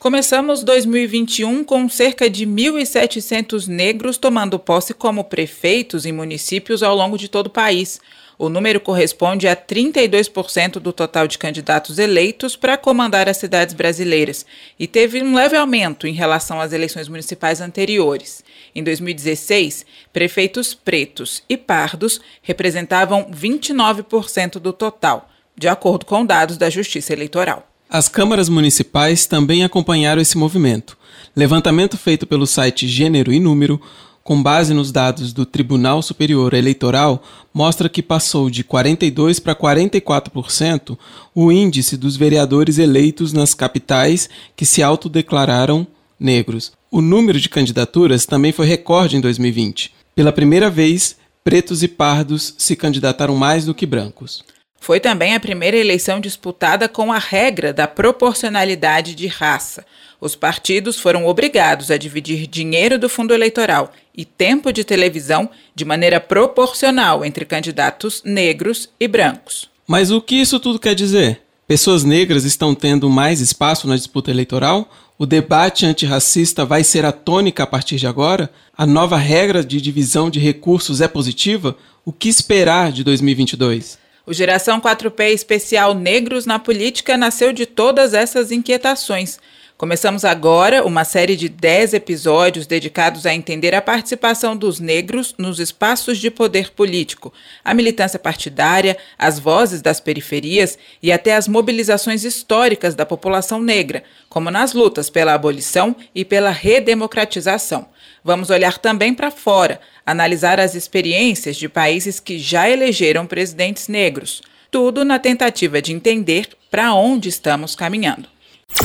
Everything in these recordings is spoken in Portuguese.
Começamos 2021 com cerca de 1.700 negros tomando posse como prefeitos em municípios ao longo de todo o país. O número corresponde a 32% do total de candidatos eleitos para comandar as cidades brasileiras e teve um leve aumento em relação às eleições municipais anteriores. Em 2016, prefeitos pretos e pardos representavam 29% do total, de acordo com dados da Justiça Eleitoral. As câmaras municipais também acompanharam esse movimento. Levantamento feito pelo site Gênero e Número, com base nos dados do Tribunal Superior Eleitoral, mostra que passou de 42% para 44% o índice dos vereadores eleitos nas capitais que se autodeclararam negros. O número de candidaturas também foi recorde em 2020. Pela primeira vez, pretos e pardos se candidataram mais do que brancos. Foi também a primeira eleição disputada com a regra da proporcionalidade de raça. Os partidos foram obrigados a dividir dinheiro do fundo eleitoral e tempo de televisão de maneira proporcional entre candidatos negros e brancos. Mas o que isso tudo quer dizer? Pessoas negras estão tendo mais espaço na disputa eleitoral? O debate antirracista vai ser a tônica a partir de agora? A nova regra de divisão de recursos é positiva? O que esperar de 2022? O Geração 4P Especial Negros na Política nasceu de todas essas inquietações. Começamos agora uma série de 10 episódios dedicados a entender a participação dos negros nos espaços de poder político, a militância partidária, as vozes das periferias e até as mobilizações históricas da população negra, como nas lutas pela abolição e pela redemocratização. Vamos olhar também para fora, analisar as experiências de países que já elegeram presidentes negros. Tudo na tentativa de entender para onde estamos caminhando.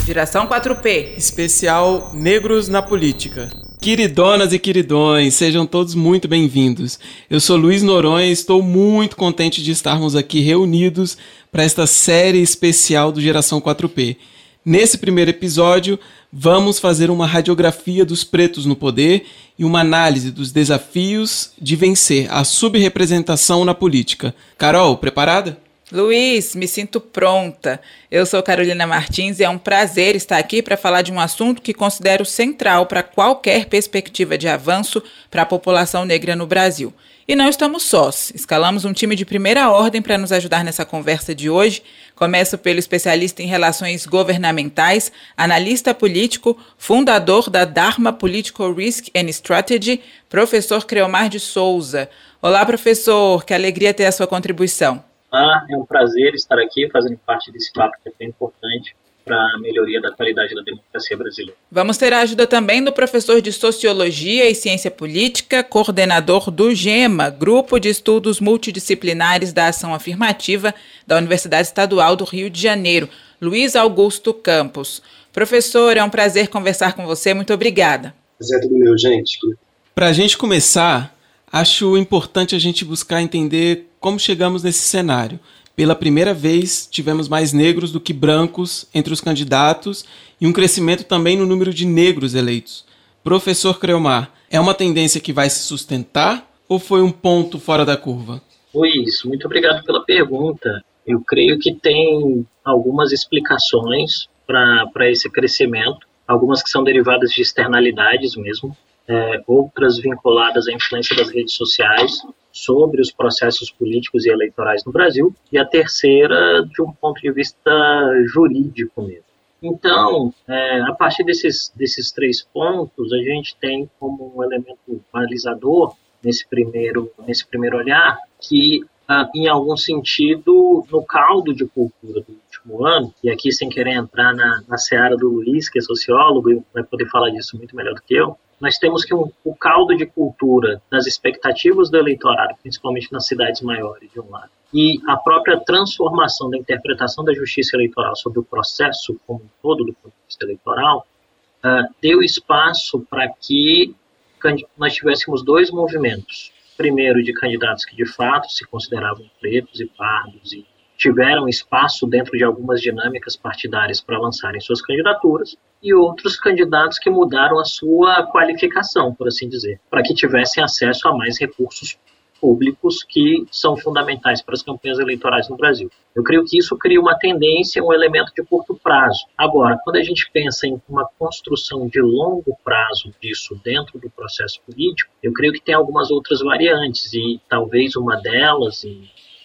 Geração 4P. Especial Negros na Política. Queridonas e queridões, sejam todos muito bem-vindos. Eu sou Luiz Noronha e estou muito contente de estarmos aqui reunidos para esta série especial do Geração 4P. Nesse primeiro episódio, vamos fazer uma radiografia dos pretos no poder e uma análise dos desafios de vencer a subrepresentação na política. Carol, preparada? Luiz, me sinto pronta. Eu sou Carolina Martins e é um prazer estar aqui para falar de um assunto que considero central para qualquer perspectiva de avanço para a população negra no Brasil. E não estamos sós. Escalamos um time de primeira ordem para nos ajudar nessa conversa de hoje. Começo pelo especialista em relações governamentais, analista político, fundador da Dharma Political Risk and Strategy, professor Creomar de Souza. Olá, professor, que alegria ter a sua contribuição. Ah, é um prazer estar aqui fazendo parte desse papo que é bem importante para a melhoria da qualidade da democracia brasileira. Vamos ter a ajuda também do professor de Sociologia e Ciência Política, coordenador do GEMA, Grupo de Estudos Multidisciplinares da Ação Afirmativa da Universidade Estadual do Rio de Janeiro, Luiz Augusto Campos. Professor, é um prazer conversar com você. Muito obrigada. Prazer é tudo meu, gente. Para a gente começar, acho importante a gente buscar entender como chegamos nesse cenário. Pela primeira vez, tivemos mais negros do que brancos entre os candidatos e um crescimento também no número de negros eleitos. Professor Creomar, é uma tendência que vai se sustentar ou foi um ponto fora da curva? Luiz, muito obrigado pela pergunta. Eu creio que tem algumas explicações para esse crescimento, algumas que são derivadas de externalidades mesmo, é, outras vinculadas à influência das redes sociais sobre os processos políticos e eleitorais no Brasil, e a terceira de um ponto de vista jurídico mesmo. Então, é, a partir desses, desses três pontos, a gente tem como um elemento balizador nesse primeiro, nesse primeiro olhar que, ah, em algum sentido, no caldo de cultura do último ano, e aqui sem querer entrar na, na seara do Luiz, que é sociólogo e vai poder falar disso muito melhor do que eu, nós temos que um, o caldo de cultura das expectativas do eleitorado, principalmente nas cidades maiores, de um lado, e a própria transformação da interpretação da justiça eleitoral sobre o processo como um todo do ponto de vista eleitoral, uh, deu espaço para que nós tivéssemos dois movimentos. Primeiro, de candidatos que de fato se consideravam pretos e pardos e tiveram espaço dentro de algumas dinâmicas partidárias para lançarem suas candidaturas, e outros candidatos que mudaram a sua qualificação, por assim dizer, para que tivessem acesso a mais recursos públicos que são fundamentais para as campanhas eleitorais no Brasil. Eu creio que isso cria uma tendência, um elemento de curto prazo. Agora, quando a gente pensa em uma construção de longo prazo disso dentro do processo político, eu creio que tem algumas outras variantes e talvez uma delas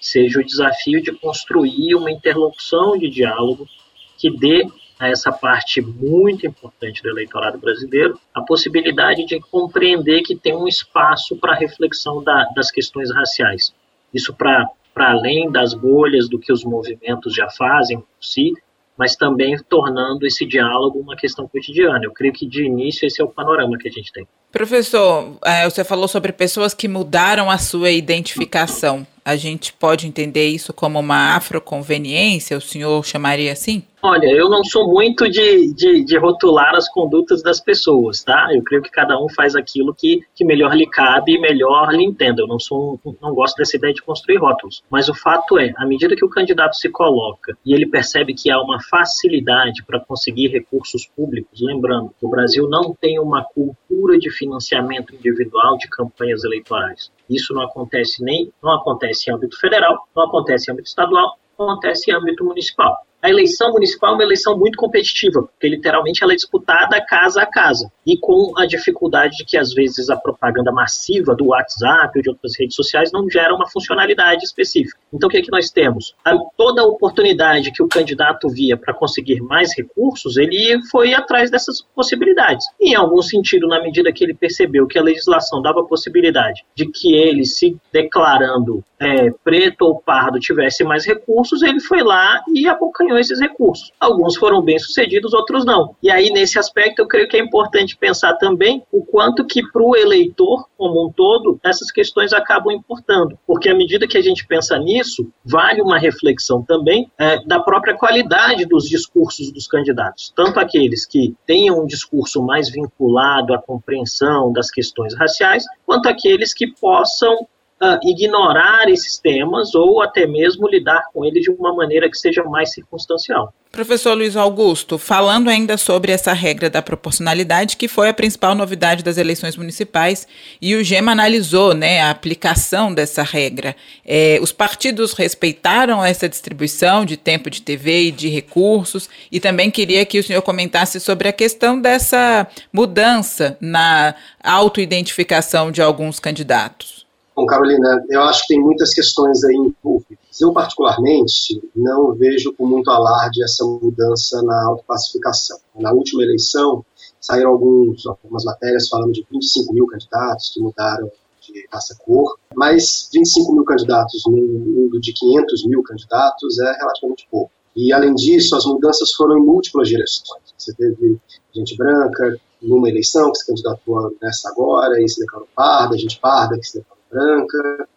seja o desafio de construir uma interlocução de diálogo que dê a essa parte muito importante do eleitorado brasileiro a possibilidade de compreender que tem um espaço para reflexão da, das questões raciais. Isso para além das bolhas do que os movimentos já fazem por si, mas também tornando esse diálogo uma questão cotidiana. Eu creio que de início esse é o panorama que a gente tem. Professor, é, você falou sobre pessoas que mudaram a sua identificação. A gente pode entender isso como uma afroconveniência? O senhor chamaria assim? Olha, eu não sou muito de, de, de, rotular as condutas das pessoas, tá? Eu creio que cada um faz aquilo que, que melhor lhe cabe e melhor lhe entenda. Eu não sou não gosto dessa ideia de construir rótulos. Mas o fato é, à medida que o candidato se coloca e ele percebe que há uma facilidade para conseguir recursos públicos, lembrando que o Brasil não tem uma cultura de financiamento individual de campanhas eleitorais. Isso não acontece nem não acontece em âmbito federal, não acontece em âmbito estadual, acontece em âmbito municipal. A eleição municipal é uma eleição muito competitiva, porque literalmente ela é disputada casa a casa. E com a dificuldade de que, às vezes, a propaganda massiva do WhatsApp ou de outras redes sociais não gera uma funcionalidade específica. Então, o que é que nós temos? A, toda oportunidade que o candidato via para conseguir mais recursos, ele foi atrás dessas possibilidades. E, em algum sentido, na medida que ele percebeu que a legislação dava possibilidade de que ele, se declarando é, preto ou pardo, tivesse mais recursos, ele foi lá e abocanhou esses recursos. Alguns foram bem sucedidos, outros não. E aí, nesse aspecto, eu creio que é importante pensar também o quanto que para o eleitor, como um todo, essas questões acabam importando. Porque à medida que a gente pensa nisso, vale uma reflexão também é, da própria qualidade dos discursos dos candidatos. Tanto aqueles que tenham um discurso mais vinculado à compreensão das questões raciais, quanto aqueles que possam uh, ignorar esses temas ou até mesmo lidar com eles de uma maneira que seja mais circunstancial. Professor Luiz Augusto, falando ainda sobre essa regra da proporcionalidade, que foi a principal novidade das eleições municipais, e o GEMA analisou né, a aplicação dessa regra. É, os partidos respeitaram essa distribuição de tempo de TV e de recursos, e também queria que o senhor comentasse sobre a questão dessa mudança na autoidentificação de alguns candidatos. Bom, Carolina, eu acho que tem muitas questões aí envolvidas. Eu, particularmente, não vejo com muito alarde essa mudança na autoclassificação. Na última eleição, saíram alguns, algumas matérias falando de 25 mil candidatos que mudaram de raça-cor, mas 25 mil candidatos num mundo de 500 mil candidatos é relativamente pouco. E, além disso, as mudanças foram em múltiplas direções. Você teve gente branca numa eleição que se candidatou nessa agora e se declarou parda, gente parda que se declarou branca,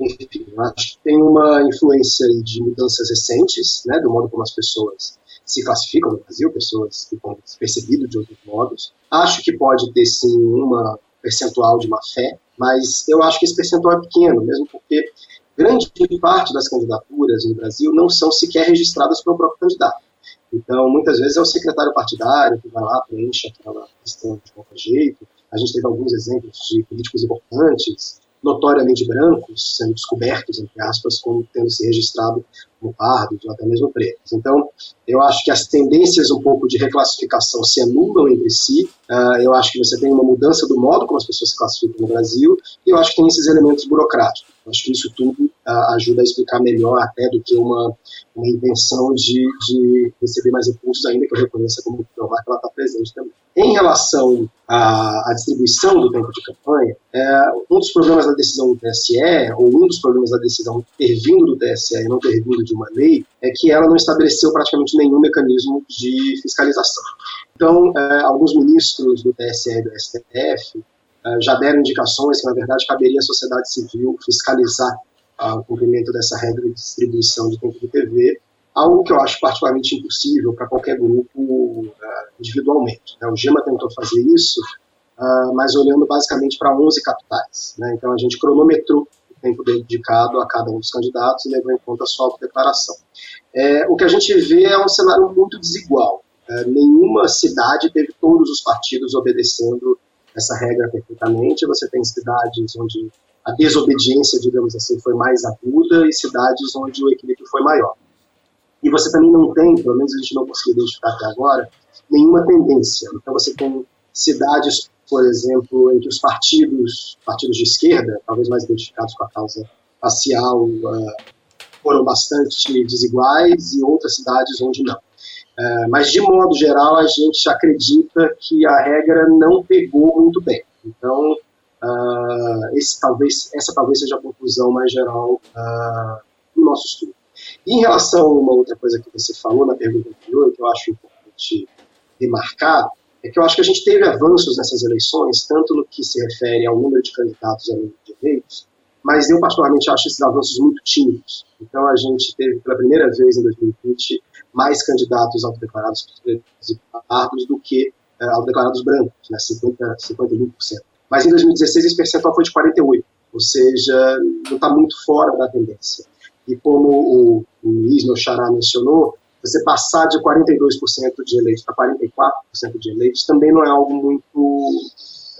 enfim, acho que tem uma influência de mudanças recentes, né, do modo como as pessoas se classificam no Brasil, pessoas que estão percebido de outros modos. Acho que pode ter sim uma percentual de má fé, mas eu acho que esse percentual é pequeno, mesmo porque grande parte das candidaturas no Brasil não são sequer registradas pelo próprio candidato. Então, muitas vezes é o secretário partidário que vai lá, preenche aquela questão de qualquer jeito. A gente teve alguns exemplos de políticos importantes notoriamente brancos sendo descobertos, entre aspas, como tendo se registrado como pardos ou até mesmo pretos. Então, eu acho que as tendências um pouco de reclassificação se anulam entre si. Uh, eu acho que você tem uma mudança do modo como as pessoas se classificam no Brasil e eu acho que tem esses elementos burocráticos. Eu acho que isso tudo uh, ajuda a explicar melhor até do que uma, uma intenção de, de receber mais recursos, ainda que eu reconheça como provar que ela está presente também. Em relação à, à, distribuição do tempo de campanha, é, um dos problemas da decisão do TSE, ou um dos problemas da decisão ter vindo do TSE e não ter vindo de uma lei, é que ela não estabeleceu praticamente nenhum mecanismo de fiscalização. Então, é, alguns ministros do TSE e do STF é, já deram indicações que, na verdade, caberia à sociedade civil fiscalizar ah, o cumprimento dessa regra de distribuição de tempo de TV, algo que eu acho particularmente impossível para qualquer grupo uh, individualmente. Né? O GEMA tentou fazer isso, uh, mas olhando basicamente para 11 capitais. Né? Então a gente cronometrou o tempo dedicado a cada um dos candidatos e levou em conta a sua autodeclaração. É, o que a gente vê é um cenário muito desigual. É, nenhuma cidade teve todos os partidos obedecendo essa regra perfeitamente. Você tem cidades onde a desobediência, digamos assim, foi mais aguda e cidades onde o equilíbrio foi maior. E você também não tem, pelo menos a gente não conseguiu identificar até agora, nenhuma tendência. Então você tem cidades, por exemplo, em que os partidos, partidos de esquerda, talvez mais identificados com a causa racial, uh, foram bastante desiguais e outras cidades onde não. Uh, mas, de modo geral, a gente acredita que a regra não pegou muito bem. Então, uh, esse, talvez, essa talvez seja a conclusão mais geral do nosso estudo. Em relação a uma outra coisa que você falou na pergunta anterior, que eu acho importante remarcar, é que eu acho que a gente teve avanços nessas eleições, tanto no que se refere ao número de candidatos ao número de eleitos, mas eu particularmente acho esses avanços muito tímidos. Então a gente teve pela primeira vez em 2020 mais candidatos autodeclarados pardos do que uh, autodeclarados brancos, né, 50, 51%. Mas em 2016 esse percentual foi de 48%, ou seja, não está muito fora da tendência. E como o, o Luiz, xará, mencionou, você passar de 42% de eleitos para 44% de eleitos também não é algo muito.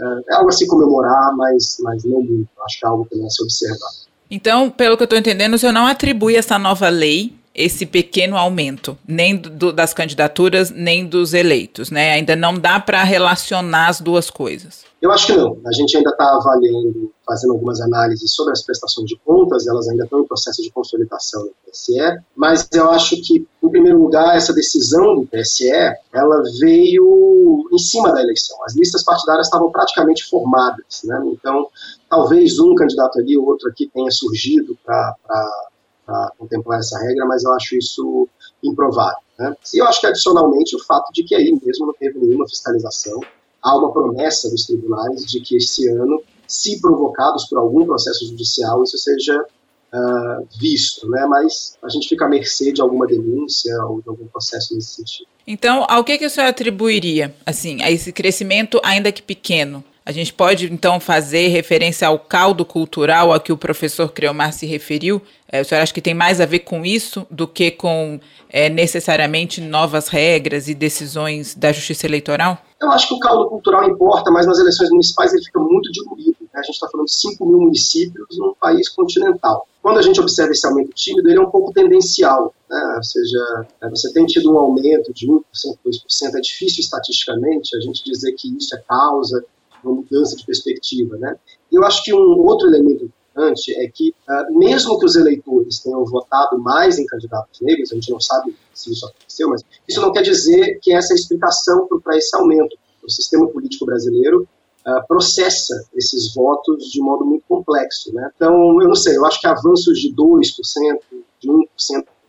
É, é algo a se comemorar, mas, mas não muito. Acho que é algo também a se observar. Então, pelo que eu estou entendendo, o senhor não atribui essa nova lei esse pequeno aumento, nem do, das candidaturas, nem dos eleitos, né? Ainda não dá para relacionar as duas coisas. Eu acho que não. A gente ainda está avaliando, fazendo algumas análises sobre as prestações de contas, elas ainda estão em processo de consolidação no TSE, mas eu acho que, em primeiro lugar, essa decisão do TSE, ela veio em cima da eleição. As listas partidárias estavam praticamente formadas, né? Então, talvez um candidato ali, ou outro aqui tenha surgido para para contemplar essa regra, mas eu acho isso improvável. Né? E eu acho que, adicionalmente, o fato de que aí mesmo não teve nenhuma fiscalização, há uma promessa dos tribunais de que esse ano, se provocados por algum processo judicial, isso seja uh, visto, né? mas a gente fica à mercê de alguma denúncia ou de algum processo nesse sentido. Então, ao que, que o senhor atribuiria, assim, a esse crescimento, ainda que pequeno, a gente pode, então, fazer referência ao caldo cultural a que o professor Creomar se referiu? É, o senhor acha que tem mais a ver com isso do que com é, necessariamente novas regras e decisões da justiça eleitoral? Eu acho que o caldo cultural importa, mas nas eleições municipais ele fica muito diluído. Né? A gente está falando de 5 mil municípios num país continental. Quando a gente observa esse aumento tímido, ele é um pouco tendencial. Né? Ou seja, é, você tem tido um aumento de 1%, 2%, é difícil estatisticamente a gente dizer que isso é causa uma mudança de perspectiva. Né? E eu acho que um outro elemento importante é que, uh, mesmo que os eleitores tenham votado mais em candidatos negros, a gente não sabe se isso aconteceu, mas isso não quer dizer que essa é a explicação para esse aumento. O sistema político brasileiro uh, processa esses votos de modo muito complexo. Né? Então, eu não sei, eu acho que avanços de 2%, de 1%,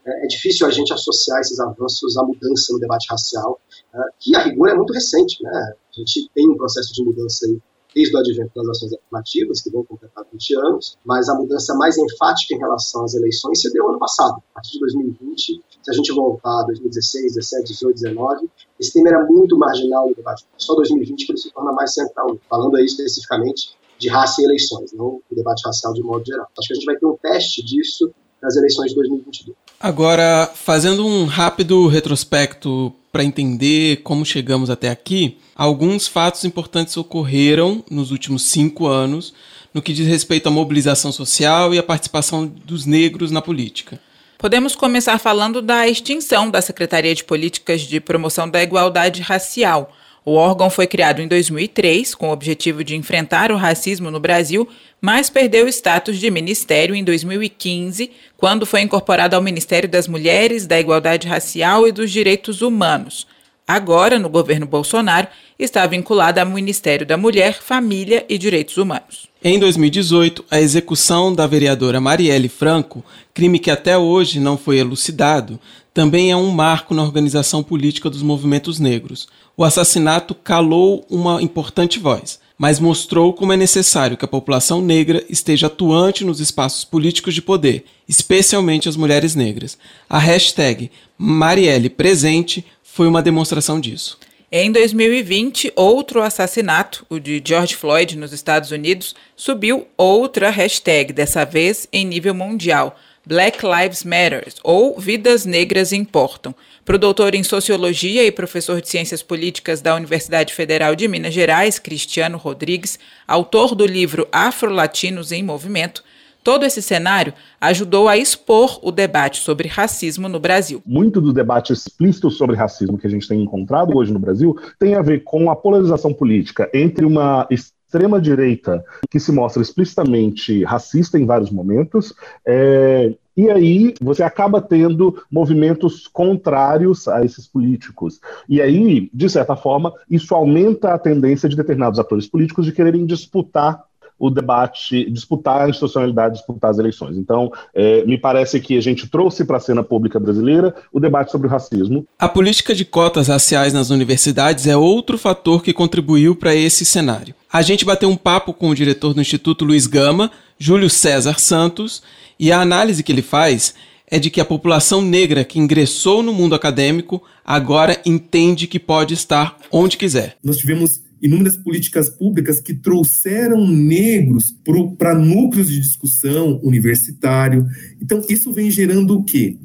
é, é difícil a gente associar esses avanços à mudança no debate racial, uh, que a rigor é muito recente. Né? A gente tem um processo de mudança aí desde o advento das ações afirmativas, que vão completar 20 anos, mas a mudança mais enfática em relação às eleições se deu ano passado. A partir de 2020, se a gente voltar a 2016, 17, 18, 19, esse tema era muito marginal no debate. Só 2020 que ele se torna mais central, falando aí especificamente de raça e eleições, não o debate racial de modo geral. Acho que a gente vai ter um teste disso nas eleições de 2022. Agora, fazendo um rápido retrospecto para entender como chegamos até aqui, alguns fatos importantes ocorreram nos últimos cinco anos no que diz respeito à mobilização social e à participação dos negros na política. Podemos começar falando da extinção da Secretaria de Políticas de Promoção da Igualdade Racial, o órgão foi criado em 2003 com o objetivo de enfrentar o racismo no Brasil, mas perdeu o status de ministério em 2015, quando foi incorporado ao Ministério das Mulheres, da Igualdade Racial e dos Direitos Humanos. Agora, no governo Bolsonaro, está vinculado ao Ministério da Mulher, Família e Direitos Humanos. Em 2018, a execução da vereadora Marielle Franco, crime que até hoje não foi elucidado, também é um marco na organização política dos movimentos negros. O assassinato calou uma importante voz, mas mostrou como é necessário que a população negra esteja atuante nos espaços políticos de poder, especialmente as mulheres negras. A hashtag Marielle Presente foi uma demonstração disso. Em 2020, outro assassinato, o de George Floyd nos Estados Unidos, subiu outra hashtag, dessa vez em nível mundial Black Lives Matter, ou Vidas Negras Importam. Para o doutor em Sociologia e professor de Ciências Políticas da Universidade Federal de Minas Gerais, Cristiano Rodrigues, autor do livro Afro-Latinos em Movimento, Todo esse cenário ajudou a expor o debate sobre racismo no Brasil. Muito do debate explícito sobre racismo que a gente tem encontrado hoje no Brasil tem a ver com a polarização política entre uma extrema direita que se mostra explicitamente racista em vários momentos, é, e aí você acaba tendo movimentos contrários a esses políticos. E aí, de certa forma, isso aumenta a tendência de determinados atores políticos de quererem disputar o debate, disputar a institucionalidade, disputar as eleições. Então, é, me parece que a gente trouxe para a cena pública brasileira o debate sobre o racismo. A política de cotas raciais nas universidades é outro fator que contribuiu para esse cenário. A gente bateu um papo com o diretor do Instituto Luiz Gama, Júlio César Santos, e a análise que ele faz é de que a população negra que ingressou no mundo acadêmico agora entende que pode estar onde quiser. Nós tivemos inúmeras políticas públicas que trouxeram negros para núcleos de discussão universitário. Então, isso vem gerando o quê?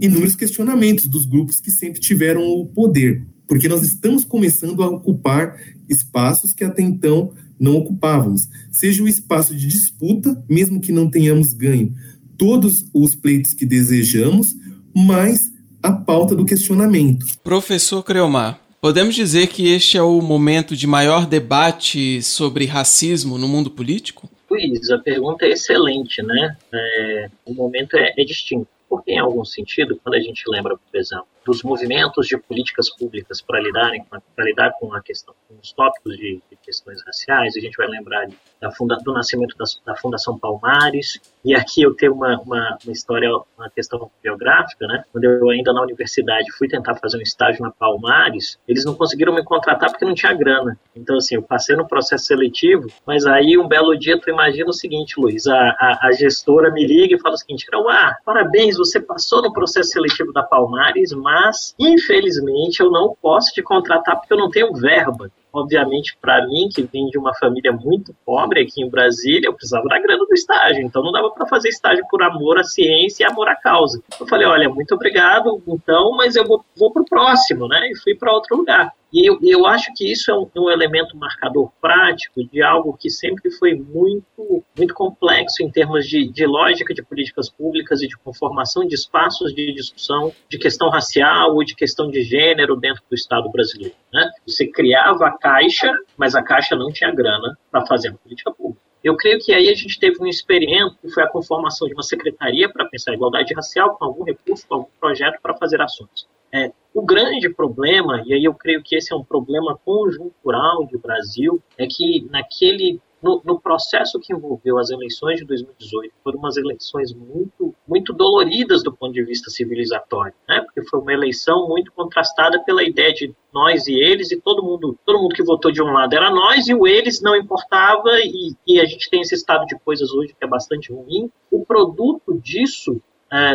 Inúmeros questionamentos dos grupos que sempre tiveram o poder, porque nós estamos começando a ocupar espaços que até então não ocupávamos. Seja o espaço de disputa, mesmo que não tenhamos ganho todos os pleitos que desejamos, mas a pauta do questionamento. Professor Creomar, Podemos dizer que este é o momento de maior debate sobre racismo no mundo político? Luiz, a pergunta é excelente, né? É, o momento é, é distinto. Porque, em algum sentido, quando a gente lembra, por exemplo, dos movimentos de políticas públicas para lidarem para lidar com a questão, com os tópicos de, de questões raciais. A gente vai lembrar da funda, do nascimento da, da, Fundação Palmares. E aqui eu tenho uma, uma, uma, história, uma questão biográfica, né? Quando eu ainda na universidade fui tentar fazer um estágio na Palmares, eles não conseguiram me contratar porque não tinha grana. Então assim, eu passei no processo seletivo, mas aí um belo dia tu imagina o seguinte, Luiz, a, a, a gestora me liga e fala o seguinte, ah, parabéns, você passou no processo seletivo da Palmares, mas mas infelizmente eu não posso te contratar porque eu não tenho verba. Obviamente, para mim, que vim de uma família muito pobre aqui em Brasília, eu precisava da grana do estágio, então não dava para fazer estágio por amor à ciência e amor à causa. Eu falei: olha, muito obrigado, então, mas eu vou, vou para o próximo, né? E fui para outro lugar. E eu, eu acho que isso é um, um, elemento marcador prático de algo que sempre foi muito, muito complexo em termos de, de lógica de políticas públicas e de conformação de espaços de discussão de questão racial ou de questão de gênero dentro do Estado brasileiro. Né? Você criava a caixa, mas a caixa não tinha grana para fazer a política pública. Eu creio que aí a gente teve um experimento que foi a conformação de uma secretaria para pensar a igualdade racial com algum recurso, com algum projeto para fazer ações. É, o grande problema, e aí eu creio que esse é um problema conjuntural do Brasil, é que naquele no, no, processo que envolveu as eleições de 2018, foram umas eleições muito, muito doloridas do ponto de vista civilizatório, né? Porque foi uma eleição muito contrastada pela ideia de nós e eles e todo mundo, todo mundo que votou de um lado era nós e o eles não importava e, e a gente tem esse estado de coisas hoje que é bastante ruim. O produto disso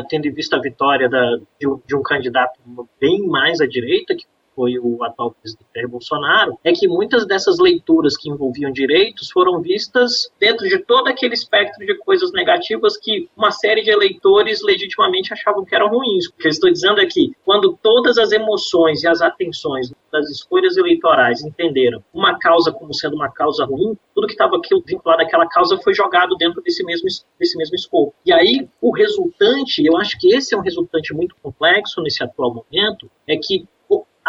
tendo em vista a vitória da, de, um, de, um, candidato bem mais à direita, que foi o atual presidente Bolsonaro, é que muitas dessas leituras que envolviam direitos foram vistas dentro de todo aquele espectro de coisas negativas que uma série de eleitores legitimamente achavam que eram ruins. O que eu estou dizendo é que quando todas as emoções e as atenções das escolhas eleitorais entenderam uma causa como sendo uma causa ruim, tudo que estava vinculado àquela causa foi jogado dentro desse mesmo, desse mesmo escopo. E aí, o resultante, eu acho que esse é um resultante muito complexo nesse atual momento, é que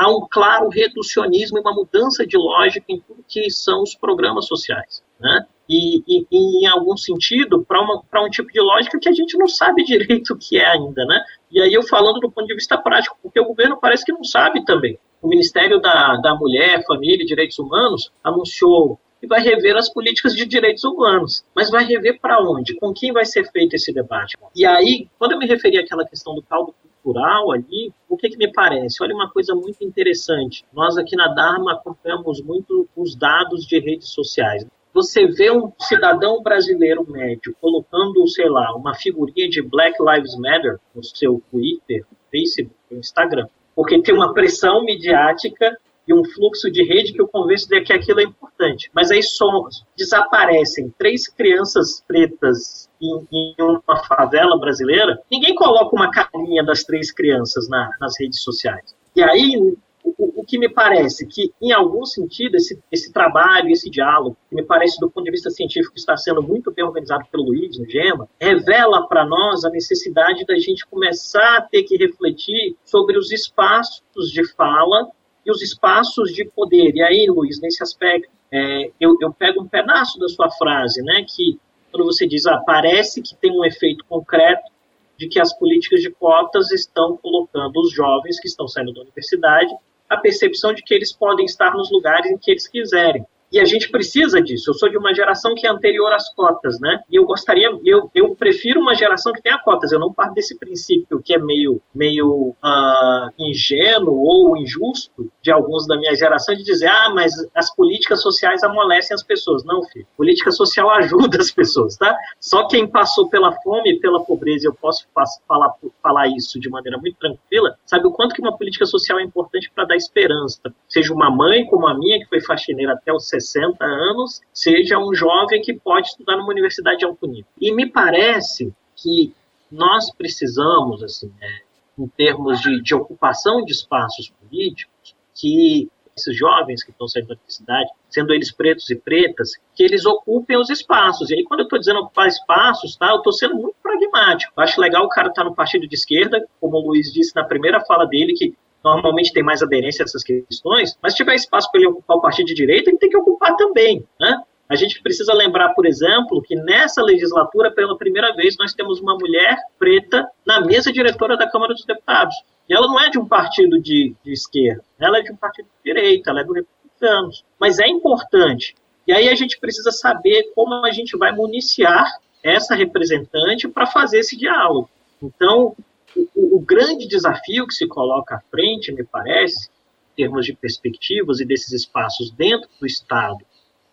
há um claro reducionismo e uma mudança de lógica em tudo que são os programas sociais. Né? E, e, e, em algum sentido, para um tipo de lógica que a gente não sabe direito o que é ainda. Né? E aí eu falando do ponto de vista prático, porque o governo parece que não sabe também. O Ministério da, da Mulher, Família e Direitos Humanos anunciou que vai rever as políticas de direitos humanos. Mas vai rever para onde? Com quem vai ser feito esse debate? E aí, quando eu me referi àquela questão do caldo cultural ali, o que, que me parece? Olha uma coisa muito interessante. Nós aqui na Dharma acompanhamos muito os dados de redes sociais. Você vê um cidadão brasileiro médio colocando, sei lá, uma figurinha de Black Lives Matter no seu Twitter, Facebook, Instagram, porque tem uma pressão midiática e um fluxo de rede que eu convenço de que aquilo é importante. Mas aí só desaparecem três crianças pretas em, em, uma favela brasileira, ninguém coloca uma carinha das três crianças na, nas redes sociais. E aí o, o, que me parece que, em algum sentido, esse, esse trabalho, esse diálogo, que me parece, do ponto de vista científico, está sendo muito bem organizado pelo Luiz, no GEMA, revela para nós a necessidade da gente começar a ter que refletir sobre os espaços de fala e os espaços de poder. E aí, Luiz, nesse aspecto, é, eu, eu pego um pedaço da sua frase, né, que quando você diz, ah, parece que tem um efeito concreto de que as políticas de cotas estão colocando os jovens que estão saindo da universidade a percepção de que eles podem estar nos lugares em que eles quiserem. E a gente precisa disso. Eu sou de uma geração que é anterior às cotas, né? E eu gostaria, eu, eu prefiro uma geração que tenha cotas. Eu não parto desse princípio que é meio, meio uh, ingênuo ou injusto de alguns da minha geração de dizer, ah, mas as políticas sociais amolecem as pessoas. Não, filho. Política social ajuda as pessoas, tá? Só quem passou pela fome e pela pobreza, eu posso falar, falar isso de maneira muito tranquila, sabe o quanto que uma política social é importante para dar esperança. Seja uma mãe como a minha, que foi faxineira até os 60 anos, seja um jovem que pode estudar numa universidade de alto nível. E me parece que nós precisamos, assim, é, em termos de, de ocupação de espaços políticos, que esses jovens que estão saindo da universidade, sendo eles pretos e pretas, que eles ocupem os espaços. E aí, quando eu estou dizendo ocupar espaços, tá, eu estou sendo muito pragmático. Eu acho legal o cara estar tá no partido de esquerda, como o Luiz disse na primeira fala dele, que normalmente tem mais aderência a essas questões, mas se tiver espaço para ele ocupar o partido de direita, ele tem que ocupar também, né? A gente precisa lembrar, por exemplo, que nessa legislatura, pela primeira vez, nós temos uma mulher preta na mesa diretora da Câmara dos Deputados. E ela não é de um partido de, de esquerda, ela é de um partido de direita, ela é do Republicanos. Mas é importante. E aí a gente precisa saber como a gente vai municiar essa representante para fazer esse diálogo. Então, o, o, grande desafio que se coloca à frente, me parece, em termos de perspectivas e desses espaços dentro do Estado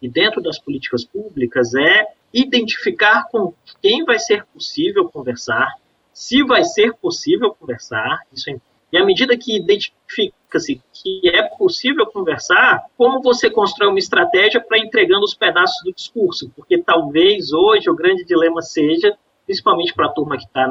e dentro das políticas públicas, é identificar com quem vai ser possível conversar, se vai ser possível conversar, isso é. E à medida que identifica-se que é possível conversar, como você constrói uma estratégia para entregando os pedaços do discurso? Porque talvez hoje o grande dilema seja principalmente para a turma que está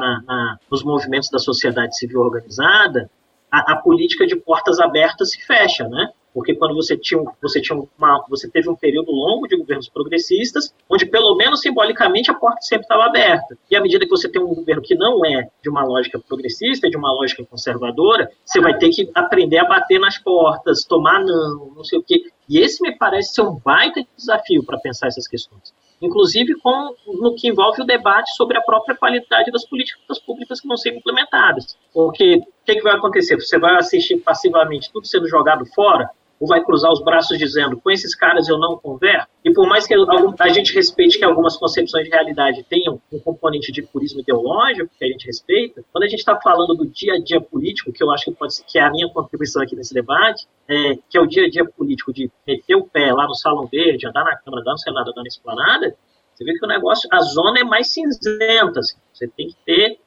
nos movimentos da sociedade civil organizada, a, a, política de portas abertas se fecha, né? Porque quando você tinha, você tinha uma, você teve um período longo de governos progressistas, onde pelo menos simbolicamente a porta sempre estava aberta. E à medida que você tem um governo que não é de uma lógica progressista, de uma lógica conservadora, você vai ter que aprender a bater nas portas, tomar não, não sei o quê. E esse me parece ser um baita desafio para pensar essas questões inclusive com, no que envolve o debate sobre a própria qualidade das políticas públicas que vão ser implementadas. Porque o que, que vai acontecer? Você vai assistir passivamente tudo sendo jogado fora? Ou vai cruzar os braços dizendo com esses caras eu não converso? E por mais que a gente respeite que algumas concepções de realidade tenham um componente de purismo ideológico, que a gente respeita, quando a gente está falando do dia a dia político, que eu acho que pode ser, que é a minha contribuição aqui nesse debate, é, que é o dia a dia político de meter o pé lá no Salão Verde, andar na Câmara, andar no Senado, andar na Esplanada, você vê que o negócio, a zona é mais cinzenta, assim, você tem que ter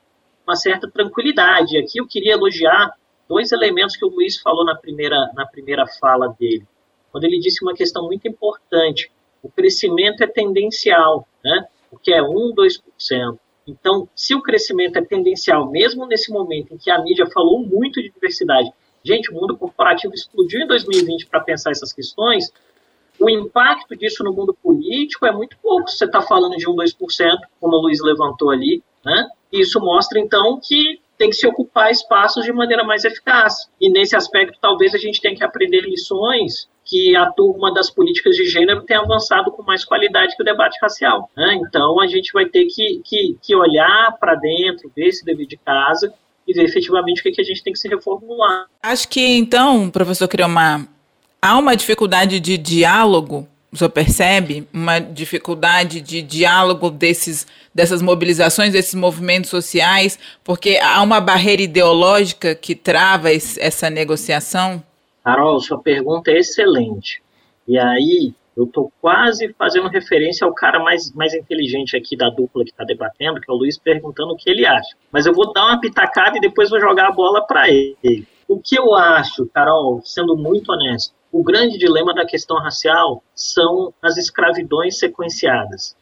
uma certa tranquilidade. Aqui eu queria elogiar dois elementos que o Luiz falou na primeira, na primeira fala dele. Quando ele disse uma questão muito importante: o crescimento é tendencial, né? o que é 1, 2%. Então, se o crescimento é tendencial, mesmo nesse momento em que a mídia falou muito de diversidade, gente, o mundo corporativo explodiu em 2020 para pensar essas questões, o impacto disso no mundo político é muito pouco. Você está falando de 1, 2%, como o Luiz levantou ali, né? Isso mostra, então, que tem que se ocupar espaços de maneira mais eficaz. E nesse aspecto, talvez a gente tenha que aprender lições que a turma das políticas de gênero tem avançado com mais qualidade que o debate racial. Né? Então, a gente vai ter que, que, que olhar para dentro, ver esse dever de casa e ver efetivamente o que, que a gente tem que se reformular. Acho que, então, professor Criomar, há uma dificuldade de diálogo senhor percebe uma dificuldade de diálogo desses, dessas mobilizações, desses movimentos sociais, porque há uma barreira ideológica que trava esse, essa negociação? Carol, sua pergunta é excelente. E aí, eu estou quase fazendo referência ao cara mais, mais inteligente aqui da dupla que está debatendo, que é o Luiz, perguntando o que ele acha. Mas eu vou dar uma pitacada e depois vou jogar a bola para ele. O que eu acho, Carol, sendo muito honesto, o grande dilema da questão racial são as escravidões sequenciadas.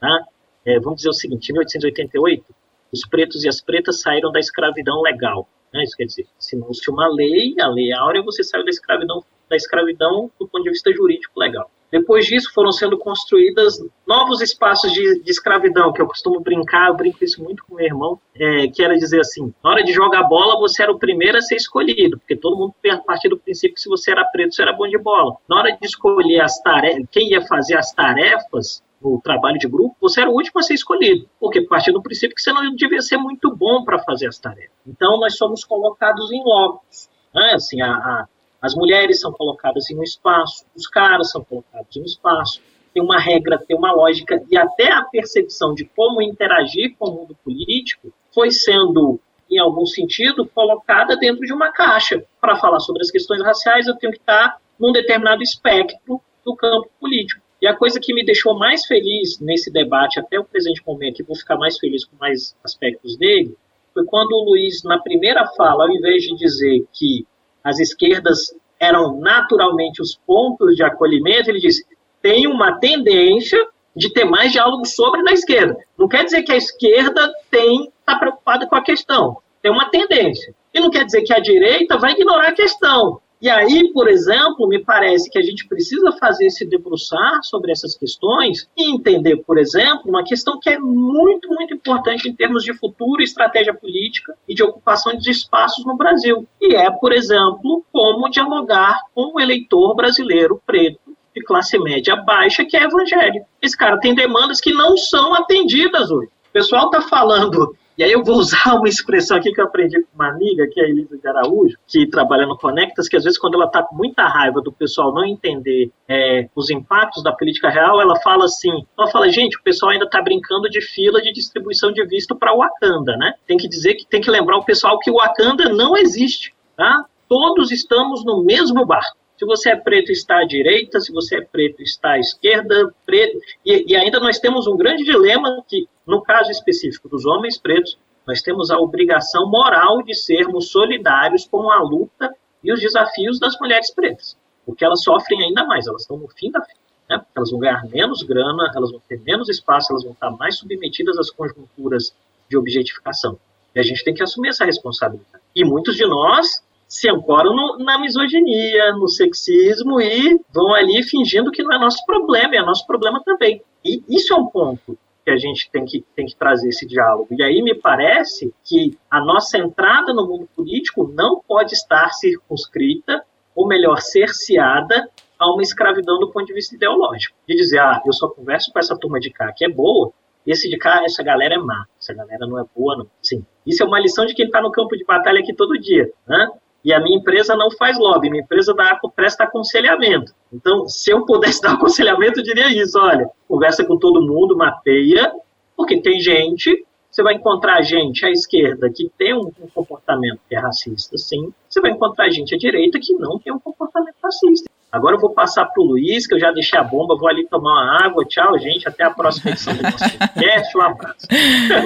Tá? É, vamos dizer o seguinte: em 1888, os pretos e as pretas saíram da escravidão legal. Né? Isso quer dizer, se não se uma lei, a lei áurea, você saiu da escravidão, da escravidão do ponto de vista jurídico legal. Depois disso, foram sendo construídas novos espaços de, de, escravidão, que eu costumo brincar, eu brinco isso muito com meu irmão, é, que era dizer assim, na hora de jogar bola, você era o primeiro a ser escolhido, porque todo mundo partir do princípio que se você era preto, você era bom de bola. Na hora de escolher as tarefas, quem ia fazer as tarefas, no trabalho de grupo, você era o último a ser escolhido, porque partiu do princípio que você não devia ser muito bom para fazer as tarefas. Então, nós somos colocados em locos. Né? Assim, a, a, as mulheres são colocadas em um espaço, os caras são colocados em um espaço, tem uma regra, tem uma lógica, e até a percepção de como interagir com o mundo político foi sendo, em algum sentido, colocada dentro de uma caixa. Para falar sobre as questões raciais, eu tenho que estar num determinado espectro do campo político. E a coisa que me deixou mais feliz nesse debate, até o presente momento, e vou ficar mais feliz com mais aspectos dele, foi quando o Luiz, na primeira fala, ao invés de dizer que as esquerdas eram naturalmente os pontos de acolhimento, ele disse: tem uma tendência de ter mais diálogo sobre na esquerda. Não quer dizer que a esquerda tem está preocupada com a questão. Tem uma tendência. E não quer dizer que a direita vai ignorar a questão. E aí, por exemplo, me parece que a gente precisa fazer se debruçar sobre essas questões e entender, por exemplo, uma questão que é muito, muito importante em termos de futuro, estratégia política e de ocupação de espaços no Brasil. E é, por exemplo, como dialogar com o eleitor brasileiro preto de classe média baixa que é evangélico. Esse cara tem demandas que não são atendidas hoje. O pessoal está falando e aí eu vou usar uma expressão aqui que eu aprendi com uma amiga, que é a Elisa de Araújo, que trabalha no Conectas, que às vezes quando ela está com muita raiva do pessoal não entender é, os impactos da política real, ela fala assim, ela fala, gente, o pessoal ainda está brincando de fila de distribuição de visto para o Wakanda, né? Tem que dizer que tem que lembrar o pessoal que o Wakanda não existe, tá? Todos estamos no mesmo barco. Se você é preto, está à direita, se você é preto, está à esquerda, preto. E, e, ainda nós temos um grande dilema que, no caso específico dos homens pretos, nós temos a obrigação moral de sermos solidários com a luta e os desafios das mulheres pretas, porque elas sofrem ainda mais, elas estão no fim da fila. Né? Elas vão ganhar menos grana, elas vão ter menos espaço, elas vão estar mais submetidas às conjunturas de objetificação. E a gente tem que assumir essa responsabilidade. E muitos de nós se ancoram no, na misoginia, no sexismo e vão ali fingindo que não é nosso problema, é nosso problema também. E isso é um ponto que a gente tem que, tem que trazer esse diálogo. E aí me parece que a nossa entrada no mundo político não pode estar circunscrita, ou melhor, cerceada a uma escravidão do ponto de vista ideológico. De dizer, ah, eu só converso com essa turma de cá que é boa, esse de cá, essa galera é má, essa galera não é boa, não. Sim, isso é uma lição de quem está no campo de batalha aqui todo dia. Né? E a minha empresa não faz lobby, minha empresa dá, presta aconselhamento. Então, se eu pudesse dar aconselhamento, eu diria isso: olha, conversa com todo mundo, mapeia, porque tem gente, você vai encontrar gente à esquerda que tem um, um comportamento que é racista, sim, você vai encontrar gente à direita que não tem um comportamento racista. Agora eu vou passar para o Luiz, que eu já deixei a bomba, vou ali tomar uma água. Tchau, gente. Até a próxima edição do nosso podcast. Um abraço.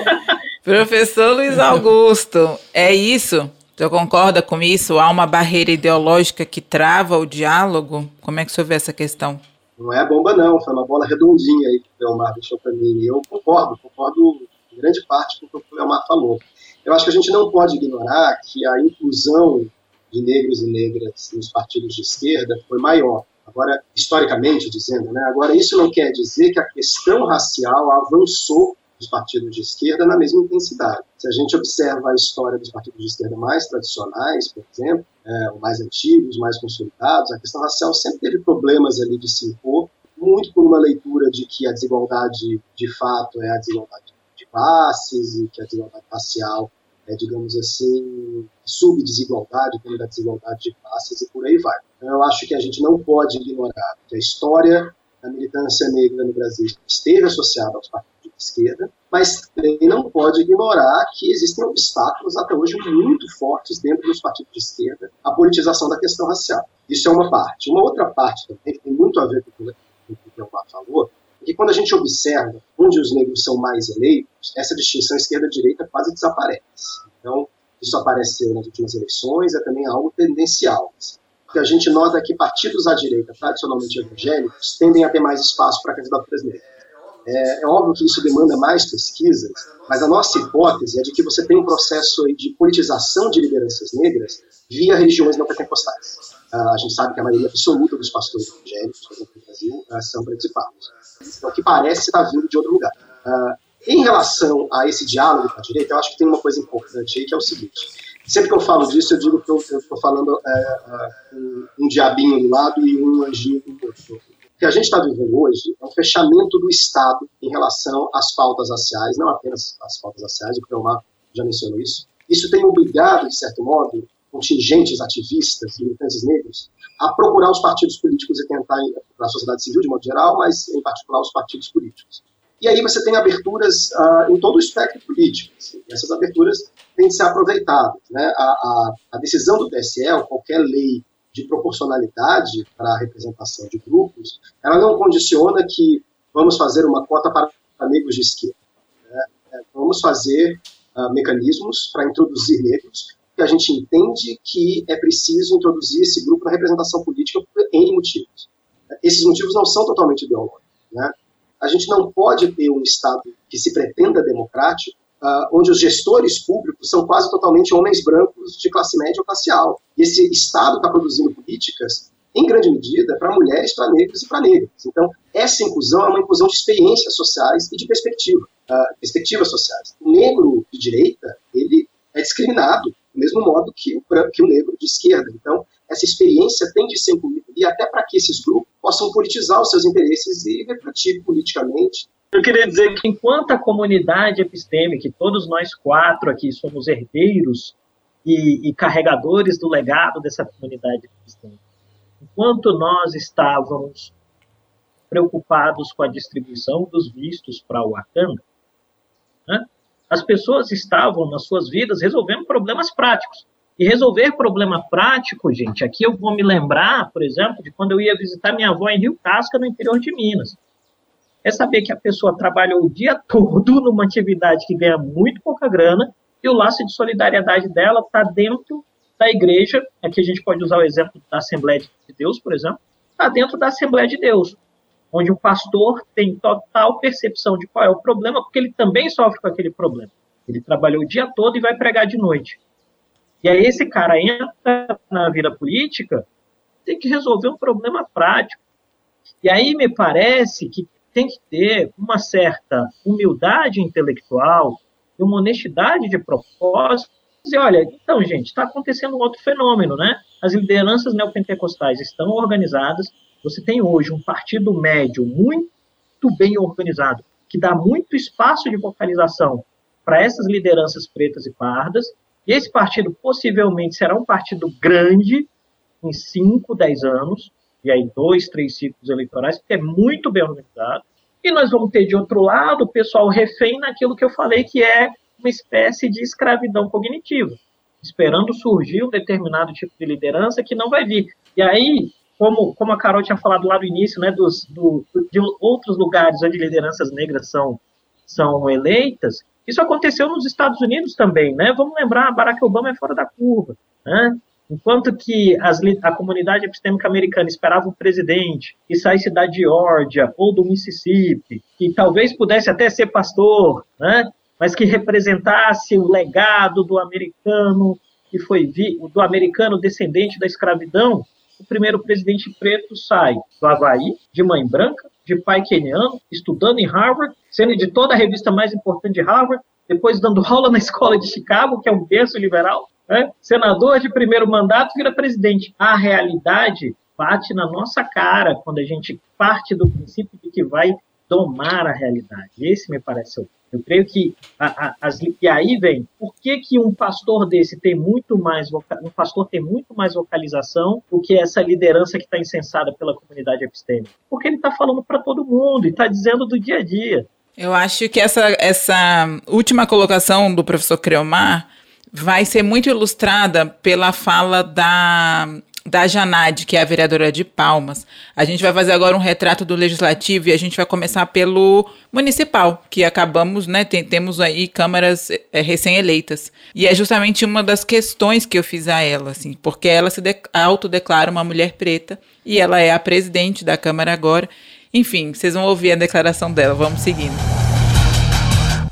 Professor Luiz Augusto, é isso? Você concorda com isso? Há uma barreira ideológica que trava o diálogo? Como é que o senhor vê essa questão? Não é bomba, não. Foi uma bola redondinha aí que o Leomar deixou para mim. Eu concordo, concordo em grande parte com o que o Leomar falou. Eu acho que a gente não pode ignorar que a inclusão de negros e negras nos partidos de esquerda foi maior. Agora, historicamente dizendo, né? Agora, isso não quer dizer que a questão racial avançou dos partidos de esquerda na mesma intensidade. Se a gente observa a história dos partidos de esquerda mais tradicionais, por exemplo, é, os mais antigos, mais consolidados, a questão racial sempre teve problemas ali de se impor, muito por uma leitura de que a desigualdade de fato é a desigualdade de classes e que a desigualdade racial é, digamos assim, subdesigualdade, como da desigualdade de classes e por aí vai. Então, eu acho que a gente não pode ignorar que a história da militância negra no Brasil esteve associada aos partidos esquerda, mas também não pode ignorar que existem obstáculos até hoje muito fortes dentro dos partidos de esquerda à politização da questão racial. Isso é uma parte. Uma outra parte também, que tem muito a ver com o que o Leomar falou, é que quando a gente observa onde os negros são mais eleitos, essa distinção esquerda-direita quase desaparece. Então, isso apareceu nas últimas eleições, é também algo tendencial. que a gente nota que partidos à direita, tradicionalmente evangélicos, tendem a ter mais espaço para candidaturas negras. É, é, óbvio que isso demanda mais pesquisas, mas a nossa hipótese é de que você tem um processo de politização de lideranças negras via regiões não pentecostais. Uh, a gente sabe que a maioria absoluta dos pastores evangélicos no Brasil uh, são participados. Então, o que parece estar vindo de outro lugar. Uh, em relação a esse diálogo com a direita, eu acho que tem uma coisa importante aí, que é o seguinte. Sempre que eu falo disso, eu digo que eu estou falando é, um, um diabinho do lado e um anjinho do outro o que a gente está vivendo hoje é um fechamento do Estado em relação às pautas raciais, não apenas às pautas raciais, o Cleomar já mencionou isso. Isso tem obrigado, de certo modo, contingentes ativistas, militantes negros, a procurar os partidos políticos e tentar, para a sociedade civil de modo geral, mas em particular os partidos políticos. E aí você tem aberturas uh, em todo o espectro político. Assim, essas aberturas têm de ser aproveitadas. Né? A, a, a decisão do TSE, ou qualquer lei de proporcionalidade para a representação de grupos, ela não condiciona que vamos fazer uma cota para negros de esquerda. Né? É, vamos fazer uh, mecanismos para introduzir negros, que a gente entende que é preciso introduzir esse grupo na representação política por N motivos. Esses motivos não são totalmente ideológicos. Né? A gente não pode ter um Estado que se pretenda democrático uh, onde os gestores públicos são quase totalmente homens brancos de classe média ou classe alta. E esse Estado está produzindo políticas, em grande medida, para mulheres, para negros e para negras. Então, essa inclusão é uma inclusão de experiências sociais e de perspectiva, uh, perspectivas sociais. O negro de direita, ele é discriminado do mesmo modo que o, que o negro de esquerda. Então, essa experiência tem de ser incluída, e até para que esses grupos possam politizar os seus interesses e refletir politicamente eu queria dizer que, enquanto a comunidade epistêmica, todos nós quatro aqui somos herdeiros e, e carregadores do legado dessa comunidade epistêmica, enquanto nós estávamos preocupados com a distribuição dos vistos para o Wakanda, né, as pessoas estavam nas suas vidas resolvendo problemas práticos. E resolver problema prático, gente, aqui eu vou me lembrar, por exemplo, de quando eu ia visitar minha avó em Rio Casca, no interior de Minas é saber que a pessoa trabalhou o dia todo numa atividade que ganha muito pouca grana e o laço de solidariedade dela está dentro da igreja, aqui a gente pode usar o exemplo da Assembleia de Deus, por exemplo, está dentro da Assembleia de Deus, onde o pastor tem total percepção de qual é o problema, porque ele também sofre com aquele problema. Ele trabalhou o dia todo e vai pregar de noite. E aí esse cara entra na vida política, tem que resolver um problema prático. E aí me parece que tem que ter uma certa humildade intelectual e uma honestidade de propósito. E olha, então, gente, está acontecendo um outro fenômeno, né? As lideranças neopentecostais estão organizadas. Você tem hoje um partido médio muito bem organizado, que dá muito espaço de vocalização para essas lideranças pretas e pardas. E esse partido possivelmente será um partido grande em 5, 10 anos, e aí dois, três ciclos eleitorais, é muito bem organizado. E nós vamos ter de outro lado o pessoal refém naquilo que eu falei que é uma espécie de escravidão cognitiva, esperando surgir um determinado tipo de liderança que não vai vir. E aí, como, como a Carol tinha falado lá no início, né, dos, do, de outros lugares onde lideranças negras são, são eleitas, isso aconteceu nos Estados Unidos também, né? Vamos lembrar, Barack Obama é fora da curva, né? Enquanto que as, a comunidade epistêmica americana esperava um presidente que saísse da Geórgia ou do Mississippi, que talvez pudesse até ser pastor, né? mas que representasse o legado do americano que foi vi, do americano descendente da escravidão, o primeiro presidente preto sai do Havaí, de mãe branca, de pai queniano, estudando em Harvard, sendo de toda a revista mais importante de Harvard, depois dando aula na escola de Chicago, que é um berço liberal, né? Senador de primeiro mandato vira presidente. A realidade bate na nossa cara quando a gente parte do princípio de que vai domar a realidade. Esse me parece o eu creio que a, a, as, e aí vem, por que, que um pastor desse tem muito mais um pastor tem muito mais vocalização do que essa liderança que está insensada pela comunidade epistêmica? Porque ele está falando para todo mundo e está dizendo do dia a dia. Eu acho que essa, essa última colocação do professor Creomar vai ser muito ilustrada pela fala da da Janade, que é a vereadora de Palmas, a gente vai fazer agora um retrato do legislativo e a gente vai começar pelo municipal, que acabamos, né? Tem, temos aí câmaras é, recém-eleitas. E é justamente uma das questões que eu fiz a ela, assim, porque ela se de, autodeclara uma mulher preta e ela é a presidente da Câmara agora. Enfim, vocês vão ouvir a declaração dela. Vamos seguindo.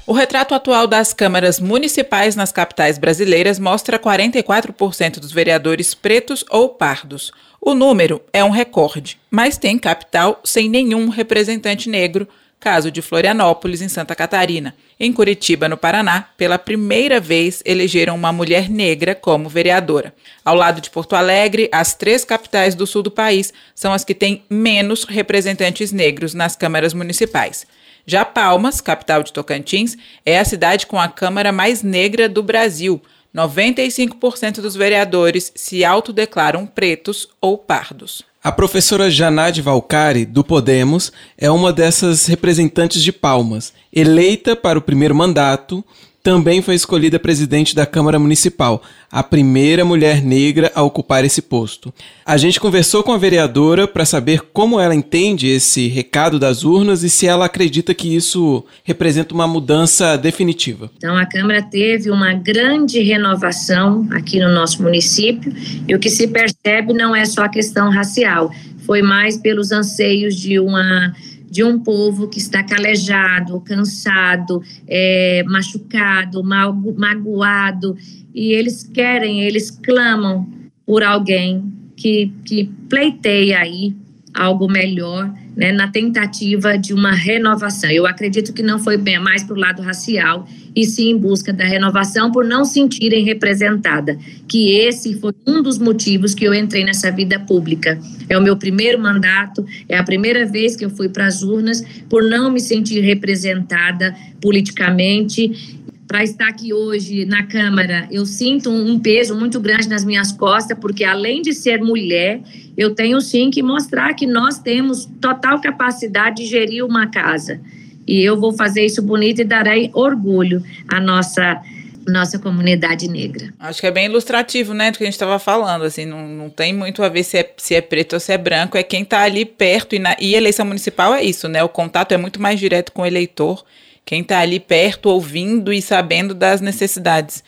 O retrato atual das câmaras municipais nas capitais brasileiras mostra 44% dos vereadores pretos ou pardos. O número é um recorde, mas tem capital sem nenhum representante negro, caso de Florianópolis, em Santa Catarina. Em Curitiba, no Paraná, pela primeira vez elegeram uma mulher negra como vereadora. Ao lado de Porto Alegre, as três capitais do sul do país são as que têm menos representantes negros nas câmaras municipais. Já Palmas, capital de Tocantins, é a cidade com a Câmara mais negra do Brasil. 95% dos vereadores se autodeclaram pretos ou pardos. A professora Janade Valcari, do Podemos, é uma dessas representantes de Palmas, eleita para o primeiro mandato também foi escolhida presidente da Câmara Municipal, a primeira mulher negra a ocupar esse posto. A gente conversou com a vereadora para saber como ela entende esse recado das urnas e se ela acredita que isso representa uma mudança definitiva. Então, a Câmara teve uma grande renovação aqui no nosso município e o que se percebe não é só a questão racial, foi mais pelos anseios de uma de um povo que está calejado, cansado, é, machucado, magoado, e eles querem, eles clamam por alguém que, que pleiteia aí algo melhor, né, na tentativa de uma renovação. Eu acredito que não foi bem mais para o lado racial e sim em busca da renovação por não sentirem representada, que esse foi um dos motivos que eu entrei nessa vida pública. É o meu primeiro mandato, é a primeira vez que eu fui para as urnas por não me sentir representada politicamente para estar aqui hoje na Câmara, eu sinto um peso muito grande nas minhas costas, porque além de ser mulher, eu tenho sim que mostrar que nós temos total capacidade de gerir uma casa. E eu vou fazer isso bonito e darei orgulho à nossa nossa comunidade negra. Acho que é bem ilustrativo, né, do que a gente estava falando, assim, não, não tem muito a ver se é, se é preto ou se é branco, é quem está ali perto, e, na, e eleição municipal é isso, né, o contato é muito mais direto com o eleitor, quem está ali perto, ouvindo e sabendo das necessidades.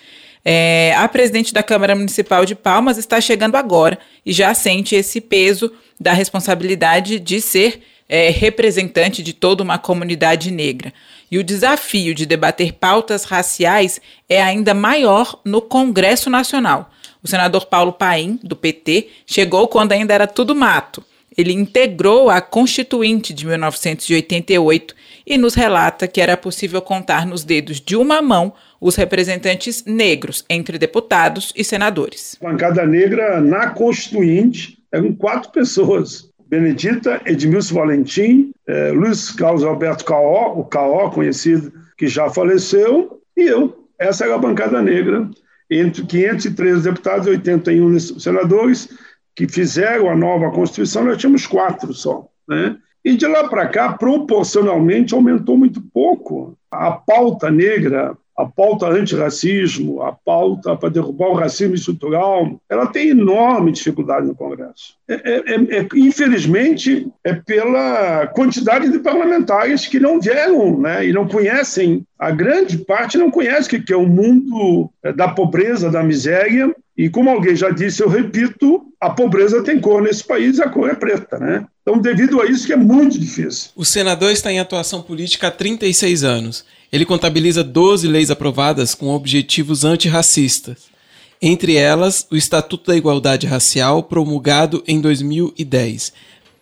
É, a presidente da Câmara Municipal de Palmas está chegando agora e já sente esse peso da responsabilidade de ser é, representante de toda uma comunidade negra. E o desafio de debater pautas raciais é ainda maior no Congresso Nacional. O senador Paulo Paim, do PT, chegou quando ainda era tudo mato. Ele integrou a Constituinte de 1988 e nos relata que era possível contar nos dedos de uma mão os representantes negros entre deputados e senadores. A bancada negra na Constituinte eram quatro pessoas. Benedita, Edmilson Valentim, eh, Luiz Carlos Alberto Caó, o Caó conhecido, que já faleceu, e eu. Essa era a bancada negra, entre 513 deputados e 81 senadores, que fizeram a nova Constituição, nós tínhamos quatro só. Né? E de lá para cá, proporcionalmente, aumentou muito pouco. A pauta negra a pauta antirracismo, a pauta para derrubar o racismo estrutural, ela tem enorme dificuldade no Congresso. É, é, é, é, infelizmente, é pela quantidade de parlamentares que não vieram né, e não conhecem, a grande parte não conhece o que é o mundo é, da pobreza, da miséria, e como alguém já disse, eu repito, a pobreza tem cor nesse país, a cor é preta, né? Então, devido a isso que é muito difícil. O senador está em atuação política há 36 anos. Ele contabiliza 12 leis aprovadas com objetivos antirracistas. Entre elas, o Estatuto da Igualdade Racial, promulgado em 2010.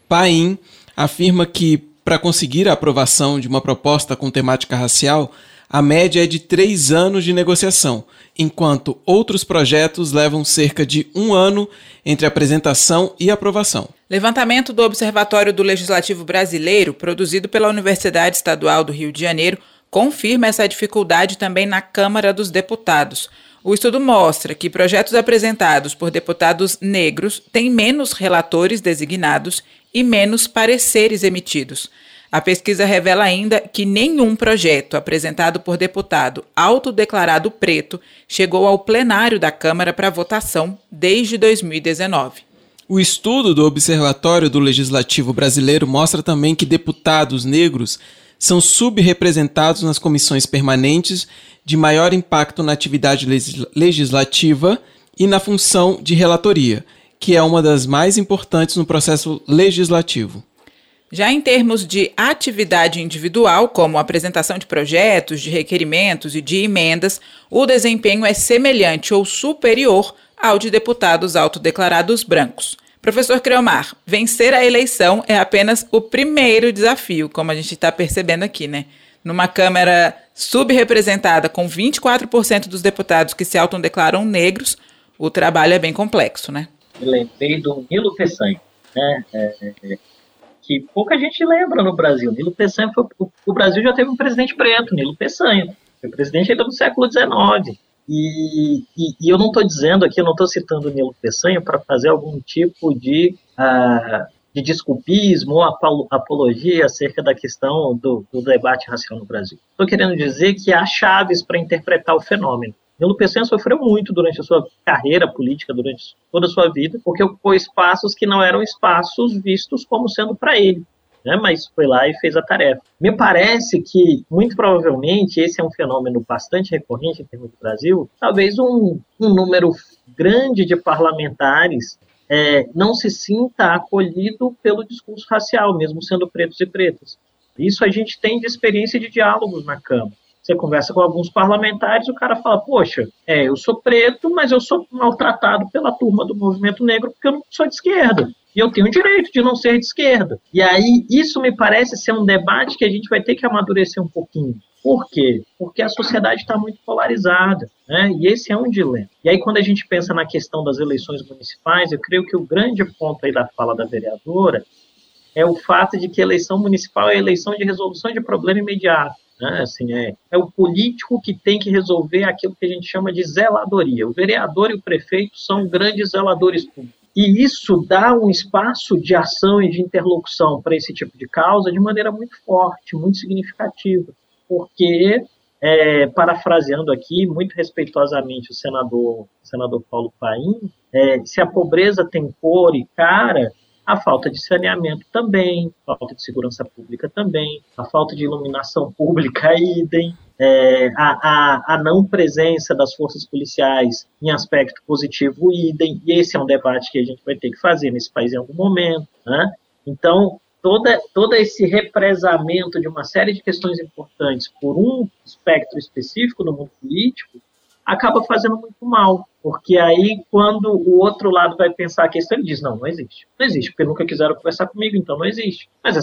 Paim afirma que, para conseguir a aprovação de uma proposta com temática racial, a média é de três anos de negociação, enquanto outros projetos levam cerca de um ano entre apresentação e aprovação. Levantamento do Observatório do Legislativo Brasileiro, produzido pela Universidade Estadual do Rio de Janeiro, confirma essa dificuldade também na Câmara dos Deputados. O estudo mostra que projetos apresentados por deputados negros têm menos relatores designados e menos pareceres emitidos. A pesquisa revela ainda que nenhum projeto apresentado por deputado autodeclarado preto chegou ao plenário da Câmara para votação desde 2019. O estudo do Observatório do Legislativo Brasileiro mostra também que deputados negros são subrepresentados nas comissões permanentes de maior impacto na atividade legislativa e na função de relatoria, que é uma das mais importantes no processo legislativo. Já em termos de atividade individual, como apresentação de projetos, de requerimentos e de emendas, o desempenho é semelhante ou superior ao de deputados autodeclarados brancos. Professor Creomar, vencer a eleição é apenas o primeiro desafio, como a gente está percebendo aqui, né? Numa Câmara subrepresentada com 24% dos deputados que se autodeclaram negros, o trabalho é bem complexo, né? Eu lembrei do Nilo Peçanha, né? É, é, é, que pouca gente lembra no Brasil. Nilo Peçanha foi, o, o Brasil já teve um presidente preto, Nilo Peçanha. Foi presidente ainda do século XIX. E, e, e eu não estou dizendo aqui, eu não estou citando o Nilo Peçanha para fazer algum tipo de, uh, de desculpismo ou apologia acerca da questão do, do debate racial no Brasil. Estou querendo dizer que há chaves para interpretar o fenômeno. Nilo Peçanha sofreu muito durante a sua carreira política, durante toda a sua vida, porque ocupou espaços que não eram espaços vistos como sendo para ele né, mas foi lá e fez a tarefa. Me parece que, muito provavelmente, esse é um fenômeno bastante recorrente em termos do Brasil, talvez um, um número grande de parlamentares é, não se sinta acolhido pelo discurso racial, mesmo sendo pretos e pretas. Isso a gente tem de experiência de diálogos na Câmara. Você conversa com alguns parlamentares, o cara fala: Poxa, é, eu sou preto, mas eu sou maltratado pela turma do movimento negro porque eu não sou de esquerda. E eu tenho o direito de não ser de esquerda. E aí, isso me parece ser um debate que a gente vai ter que amadurecer um pouquinho. Por quê? Porque a sociedade está muito polarizada, né? E esse é um dilema. E aí, quando a gente pensa na questão das eleições municipais, eu creio que o grande ponto aí da fala da vereadora é o fato de que eleição municipal é eleição de resolução de problema imediato. Né? Assim, é, é o político que tem que resolver aquilo que a gente chama de zeladoria. O vereador e o prefeito são grandes zeladores públicos. E isso dá um espaço de ação e de interlocução para esse tipo de causa de maneira muito forte, muito significativa. Porque, é, parafraseando aqui, muito respeitosamente, o senador, senador Paulo Paim, é, se a pobreza tem cor e cara, a falta de saneamento também, falta de segurança pública também, a falta de iluminação pública idem, é, a, a, a, não presença das forças policiais em aspecto positivo idem, e esse é um debate que a gente vai ter que fazer nesse país em algum momento. Né? Então, toda, todo esse represamento de uma série de questões importantes por um espectro específico do mundo político acaba fazendo muito mal. Porque aí, quando o outro lado vai pensar a questão, ele diz: não, não existe. Não existe, porque nunca quiseram conversar comigo, então não existe. Mas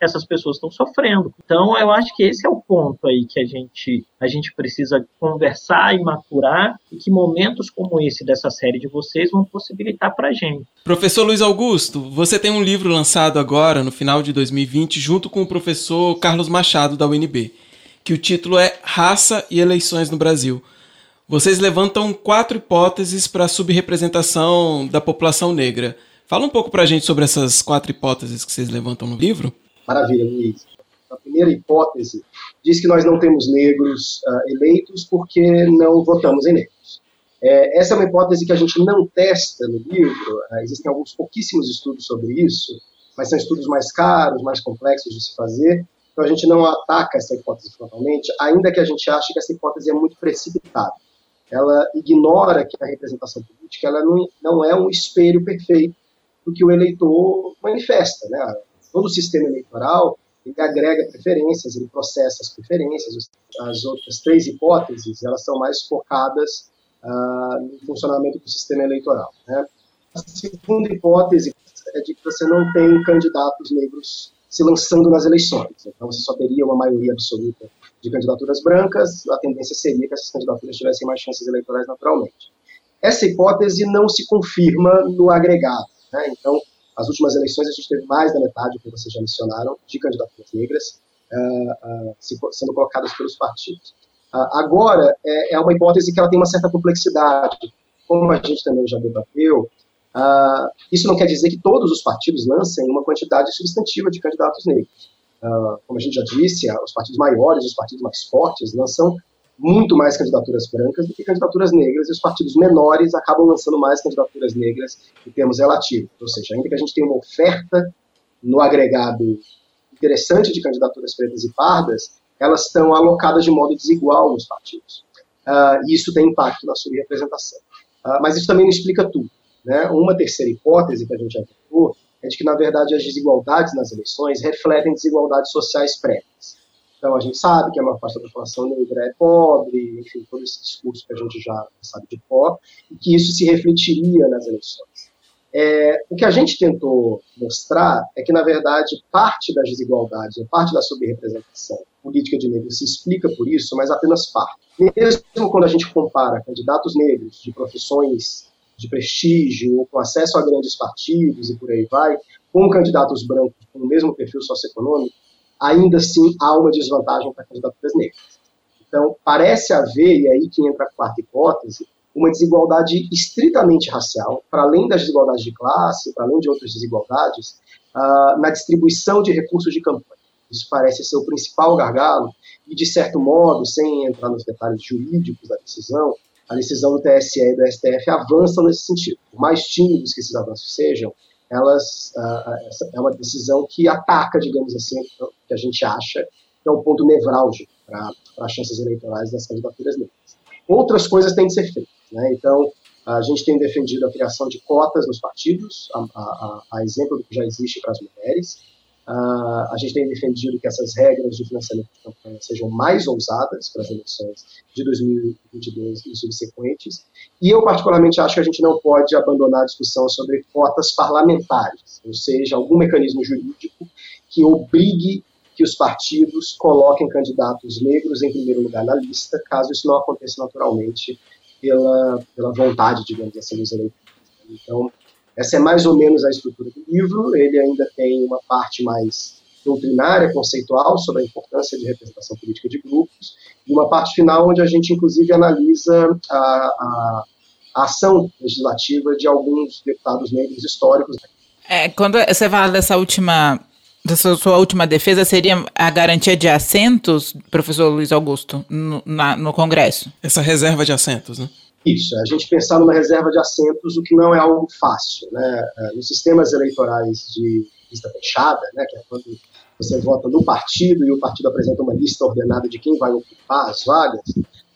essas, pessoas estão sofrendo. Então, eu acho que esse é o ponto aí que a gente, a gente precisa conversar e maturar, e que momentos como esse dessa série de vocês vão possibilitar para a gente. Professor Luiz Augusto, você tem um livro lançado agora, no final de 2020, junto com o professor Carlos Machado, da UNB, que o título é Raça e Eleições no Brasil. Vocês levantam quatro hipóteses para a subrepresentação da população negra. Fala um pouco para a gente sobre essas quatro hipóteses que vocês levantam no livro. Maravilha, Luiz. A primeira hipótese diz que nós não temos negros uh, eleitos porque não votamos em negros. É, essa é uma hipótese que a gente não testa no livro, uh, existem alguns pouquíssimos estudos sobre isso, mas são estudos mais caros, mais complexos de se fazer, então a gente não ataca essa hipótese frontalmente, ainda que a gente ache que essa hipótese é muito precipitada ela ignora que a representação política ela não, não é um espelho perfeito do que o eleitor manifesta. Né? Todo o sistema eleitoral ele agrega preferências, ele processa as preferências. As outras três hipóteses elas são mais focadas uh, no funcionamento do sistema eleitoral. Né? A segunda hipótese é de que você não tem candidatos negros se lançando nas eleições. Então, você só teria uma maioria absoluta de candidaturas brancas, a tendência seria que essas candidaturas tivessem mais chances eleitorais naturalmente. Essa hipótese não se confirma no agregado. Né? Então, as últimas eleições a gente teve mais da metade, como vocês já mencionaram, de candidaturas negras uh, uh, sendo colocadas pelos partidos. Uh, agora, é, é, uma hipótese que ela tem uma certa complexidade. Como a gente também já debateu, isso não quer dizer que todos os partidos lancem uma quantidade substantiva de candidatos negros. Uh, como a gente já disse, os partidos maiores, os partidos mais fortes, lançam muito mais candidaturas brancas do que candidaturas negras, e os partidos menores acabam lançando mais candidaturas negras em termos relativos. Ou seja, ainda que a gente tenha uma oferta no agregado interessante de candidaturas pretas e pardas, elas estão alocadas de modo desigual nos partidos. Uh, e isso tem impacto na sua representação. Uh, mas isso também não explica tudo. Né? Uma terceira hipótese que a gente viu é de que, na verdade, as desigualdades nas eleições refletem desigualdades sociais prévias. Então, a gente sabe que a maior parte da população negra é pobre, enfim, todo esse discurso que a gente já sabe de pó, e que isso se refletiria nas eleições. É, o que a gente tentou mostrar é que, na verdade, parte das desigualdades, parte da subrepresentação política de negros se explica por isso, mas apenas parte. Mesmo quando a gente compara candidatos negros de profissões de prestígio, com acesso a grandes partidos e por aí vai, com candidatos brancos com o mesmo perfil socioeconômico, ainda assim há uma desvantagem para candidaturas negras. Então, parece haver, e aí que entra a quarta hipótese, uma desigualdade estritamente racial, para além das desigualdades de classe, para além de outras desigualdades, uh, na distribuição de recursos de campanha. Isso parece ser o principal gargalo, e de certo modo, sem entrar nos detalhes jurídicos da decisão, a decisão do TSE e do STF avançam nesse sentido. Por mais tímidos que esses avanços sejam, elas uh, é uma decisão que ataca, digamos assim, o que a gente acha que é um ponto nevrálgico para as chances eleitorais das candidaturas negras. Outras coisas têm de ser feitas. Né? Então, a gente tem defendido a criação de cotas nos partidos, a, a, a exemplo do que já existe para as mulheres. Uh, a gente tem defendido que essas regras de financiamento de campanha sejam mais ousadas para as eleições de 2022 e subsequentes. E eu, particularmente, acho que a gente não pode abandonar a discussão sobre cotas parlamentares, ou seja, algum mecanismo jurídico que obrigue que os partidos coloquem candidatos negros em primeiro lugar na lista, caso isso não aconteça naturalmente pela, pela vontade, digamos assim, dos eleitores. Então, essa é mais ou menos a estrutura do livro. Ele ainda tem uma parte mais doutrinária, conceitual, sobre a importância de representação política de grupos, e uma parte final onde a gente, inclusive, analisa a, a, a ação legislativa de alguns deputados negros históricos. É, quando você fala dessa última dessa sua última defesa seria a garantia de assentos, professor Luiz Augusto, no, na, no Congresso? Essa reserva de assentos, né? Isso, a gente pensar numa reserva de assentos, o que não é algo fácil. Né? É, nos sistemas eleitorais de lista fechada, né, que é quando você vota no partido e o partido apresenta uma lista ordenada de quem vai ocupar as vagas,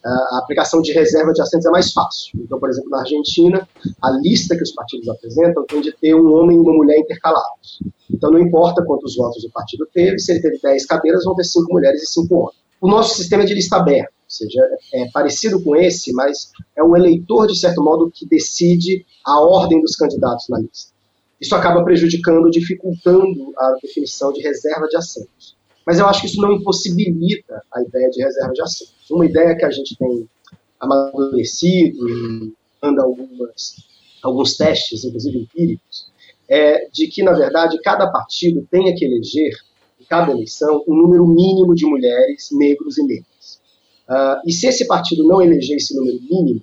é, a aplicação de reserva de assentos é mais fácil. Então, por exemplo, na Argentina, a lista que os partidos apresentam tem de ter um homem e uma mulher intercalados. Então, não importa quantos votos o partido teve, se ele teve 10 cadeiras, vão ter 5 mulheres e 5 homens. O nosso sistema é de lista aberta ou seja, é parecido com esse, mas é o eleitor, de certo modo, que decide a ordem dos candidatos na lista. Isso acaba prejudicando, dificultando a definição de reserva de assentos. Mas eu acho que isso não impossibilita a ideia de reserva de assentos. Uma ideia que a gente tem amadurecido anda algumas, alguns testes, inclusive empíricos, é de que, na verdade, cada partido tenha que eleger, em cada eleição, um número mínimo de mulheres, negros e negras. Uh, e se esse partido não eleger esse número mínimo,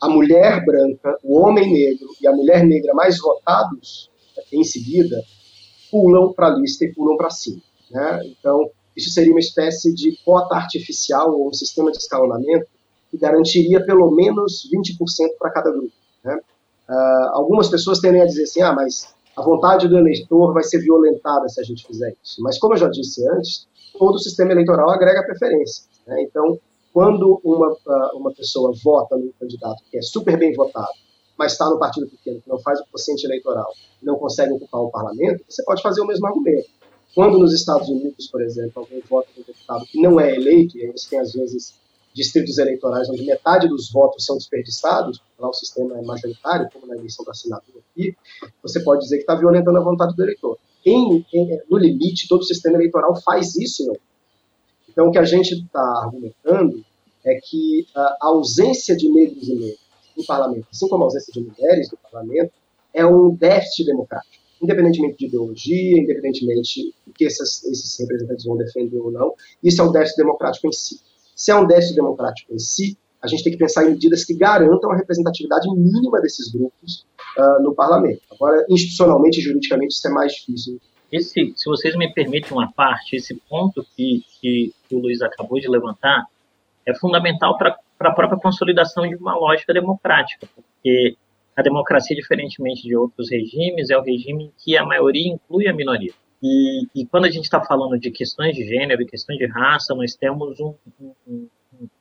a mulher branca, o homem negro e a mulher negra mais votados em seguida pulam para a lista e pulam para cima. Né? Então, isso seria uma espécie de cota artificial ou um sistema de escalonamento que garantiria pelo menos 20% para cada grupo. Né? Uh, algumas pessoas tendem a dizer assim, ah, mas a vontade do eleitor vai ser violentada se a gente fizer isso. Mas, como eu já disse antes, todo o sistema eleitoral agrega preferência. Né? Então, quando uma, ah, uma pessoa vota num candidato que é super bem votado, mas está no partido pequeno, que não faz o quociente eleitoral, não consegue ocupar o parlamento, você pode fazer o mesmo argumento. Quando nos Estados Unidos, por exemplo, alguém vota um deputado que não é eleito, e aí você tem às vezes distritos eleitorais onde metade dos votos são desperdiçados, lá o sistema é majoritário, como na eleição da assinatura aqui, você pode dizer que está violentando a vontade do eleitor. Em, em, no limite, todo o sistema eleitoral faz isso, não. Então, o que a gente está argumentando é que a ausência de negros e negras no parlamento, assim como a ausência de mulheres no parlamento, é um déficit democrático. Independentemente de ideologia, independentemente do que essas, esses representantes vão defender ou não, isso é um déficit democrático em si. Se é um déficit democrático em si, a gente tem que pensar em medidas que garantam a representatividade mínima desses grupos uh, no parlamento. Agora, institucionalmente e juridicamente, isso é mais difícil esse, se vocês me permitem uma parte, esse ponto que, que o Luiz acabou de levantar, é fundamental para a própria consolidação de uma lógica democrática, porque a democracia, diferentemente de outros regimes, é o regime em que a maioria inclui a minoria. E, e quando a gente está falando de questões de gênero e questões de raça, nós temos um, um,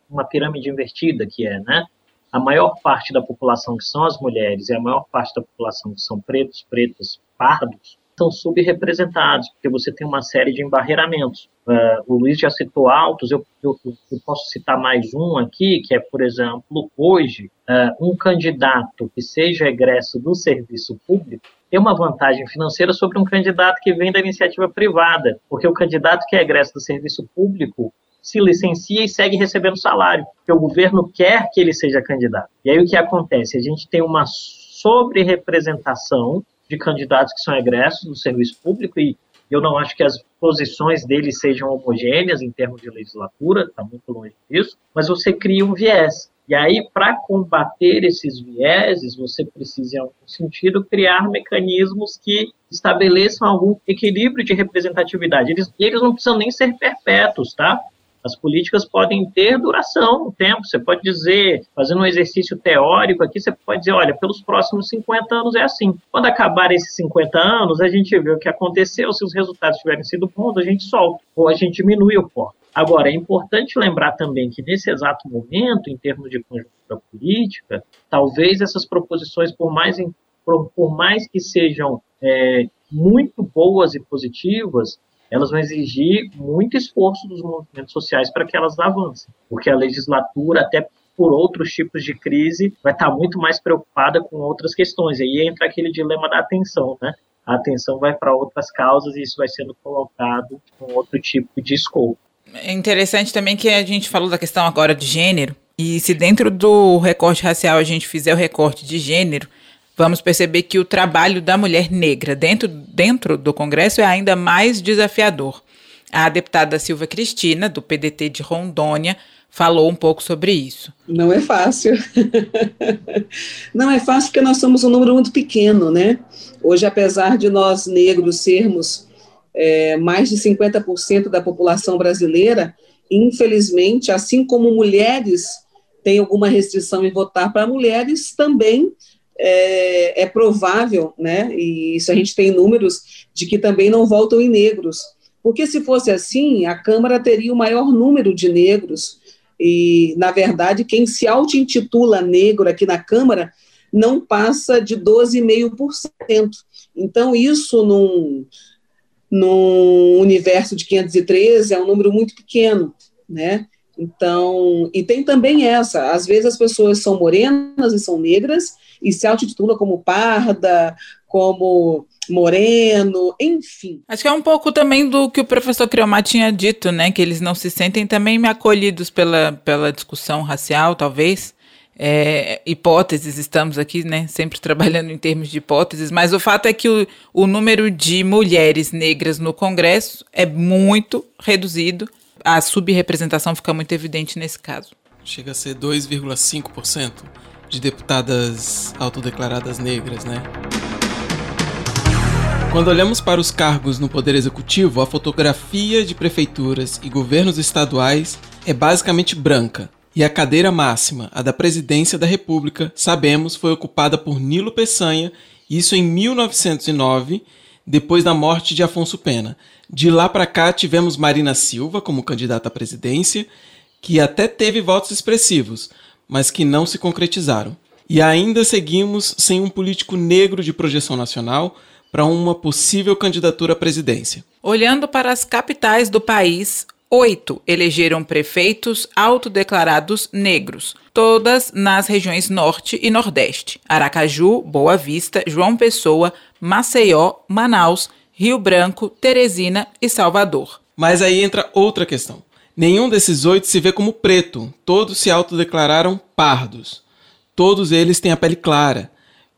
uma pirâmide invertida, que é, né, a maior parte da população que são as mulheres e a maior parte da população que são pretos, pretas, pardos, são subrepresentados, porque você tem uma série de embarreiramentos. Uh, o Luiz já citou altos, eu, eu, eu, posso citar mais um aqui, que é, por exemplo, hoje, uh, um candidato que seja egresso do serviço público tem uma vantagem financeira sobre um candidato que vem da iniciativa privada, porque o candidato que é egresso do serviço público se licencia e segue recebendo salário, porque o governo quer que ele seja candidato. E aí o que acontece? A gente tem uma sobre-representação de candidatos que são egressos do serviço público e eu não acho que as posições deles sejam homogêneas em termos de legislatura, está muito longe disso, mas você cria um viés. E aí, para combater esses vieses, você precisa, em algum sentido, criar mecanismos que estabeleçam algum equilíbrio de representatividade. Eles, eles não precisam nem ser perpétuos, tá? As políticas podem ter duração, tempo. Você pode dizer, fazendo um exercício teórico aqui, você pode dizer, olha, pelos próximos 50 anos é assim. Quando acabar esses 50 anos, a gente vê o que aconteceu, se os resultados tiverem sido bons, a gente solta, ou a gente diminui o corte. Agora, é importante lembrar também que nesse exato momento, em termos de conjuntura política, talvez essas proposições, por mais, por mais que sejam é, muito boas e positivas, elas vão exigir muito esforço dos movimentos sociais para que elas avancem, porque a legislatura, até por outros tipos de crise, vai estar muito mais preocupada com outras questões. E aí entra aquele dilema da atenção, né? A atenção vai para outras causas e isso vai sendo colocado com outro tipo de escopo. É interessante também que a gente falou da questão agora de gênero, e se dentro do recorte racial a gente fizer o recorte de gênero, vamos perceber que o trabalho da mulher negra dentro, dentro do Congresso é ainda mais desafiador. A deputada Silva Cristina, do PDT de Rondônia, falou um pouco sobre isso. Não é fácil. Não é fácil porque nós somos um número muito pequeno, né? Hoje, apesar de nós negros sermos é, mais de 50% da população brasileira, infelizmente, assim como mulheres têm alguma restrição em votar para mulheres, também é, é, provável, né, e isso a gente tem números de que também não voltam em negros, porque se fosse assim, a Câmara teria o maior número de negros, e, na verdade, quem se auto-intitula negro aqui na Câmara não passa de 12,5%. Então, isso num, num universo de 513 é um número muito pequeno, né? Então, e tem também essa, às vezes as pessoas são morenas e são negras, e se autotitula como parda, como moreno, enfim. Acho que é um pouco também do que o professor Criomar tinha dito, né? Que eles não se sentem também acolhidos pela, pela discussão racial, talvez. É, hipóteses, estamos aqui, né, sempre trabalhando em termos de hipóteses, mas o fato é que o, o número de mulheres negras no Congresso é muito reduzido. A subrepresentação fica muito evidente nesse caso. Chega a ser 2,5% de deputadas autodeclaradas negras, né? Quando olhamos para os cargos no Poder Executivo, a fotografia de prefeituras e governos estaduais é basicamente branca. E a cadeira máxima, a da presidência da República, sabemos, foi ocupada por Nilo Peçanha, isso em 1909, depois da morte de Afonso Pena. De lá para cá tivemos Marina Silva como candidata à presidência, que até teve votos expressivos, mas que não se concretizaram. E ainda seguimos sem um político negro de projeção nacional para uma possível candidatura à presidência. Olhando para as capitais do país, oito elegeram prefeitos autodeclarados negros, todas nas regiões Norte e Nordeste: Aracaju, Boa Vista, João Pessoa, Maceió, Manaus, Rio Branco, Teresina e Salvador. Mas aí entra outra questão. Nenhum desses oito se vê como preto, todos se autodeclararam pardos. Todos eles têm a pele clara.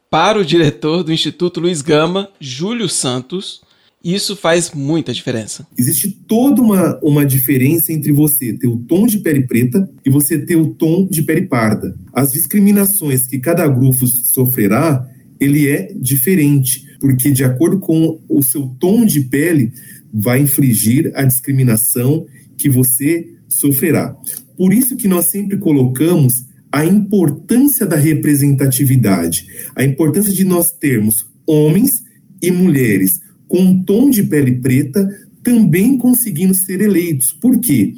Para o diretor do Instituto Luiz Gama, Júlio Santos, isso faz muita diferença. Existe toda uma, uma diferença entre você ter o tom de pele preta e você ter o tom de pele parda. As discriminações que cada grupo sofrerá, ele é diferente, porque de acordo com o seu tom de pele, vai infringir a discriminação que você sofrerá. Por isso que nós sempre colocamos a importância da representatividade, a importância de nós termos homens e mulheres com um tom de pele preta também conseguindo ser eleitos. Por quê?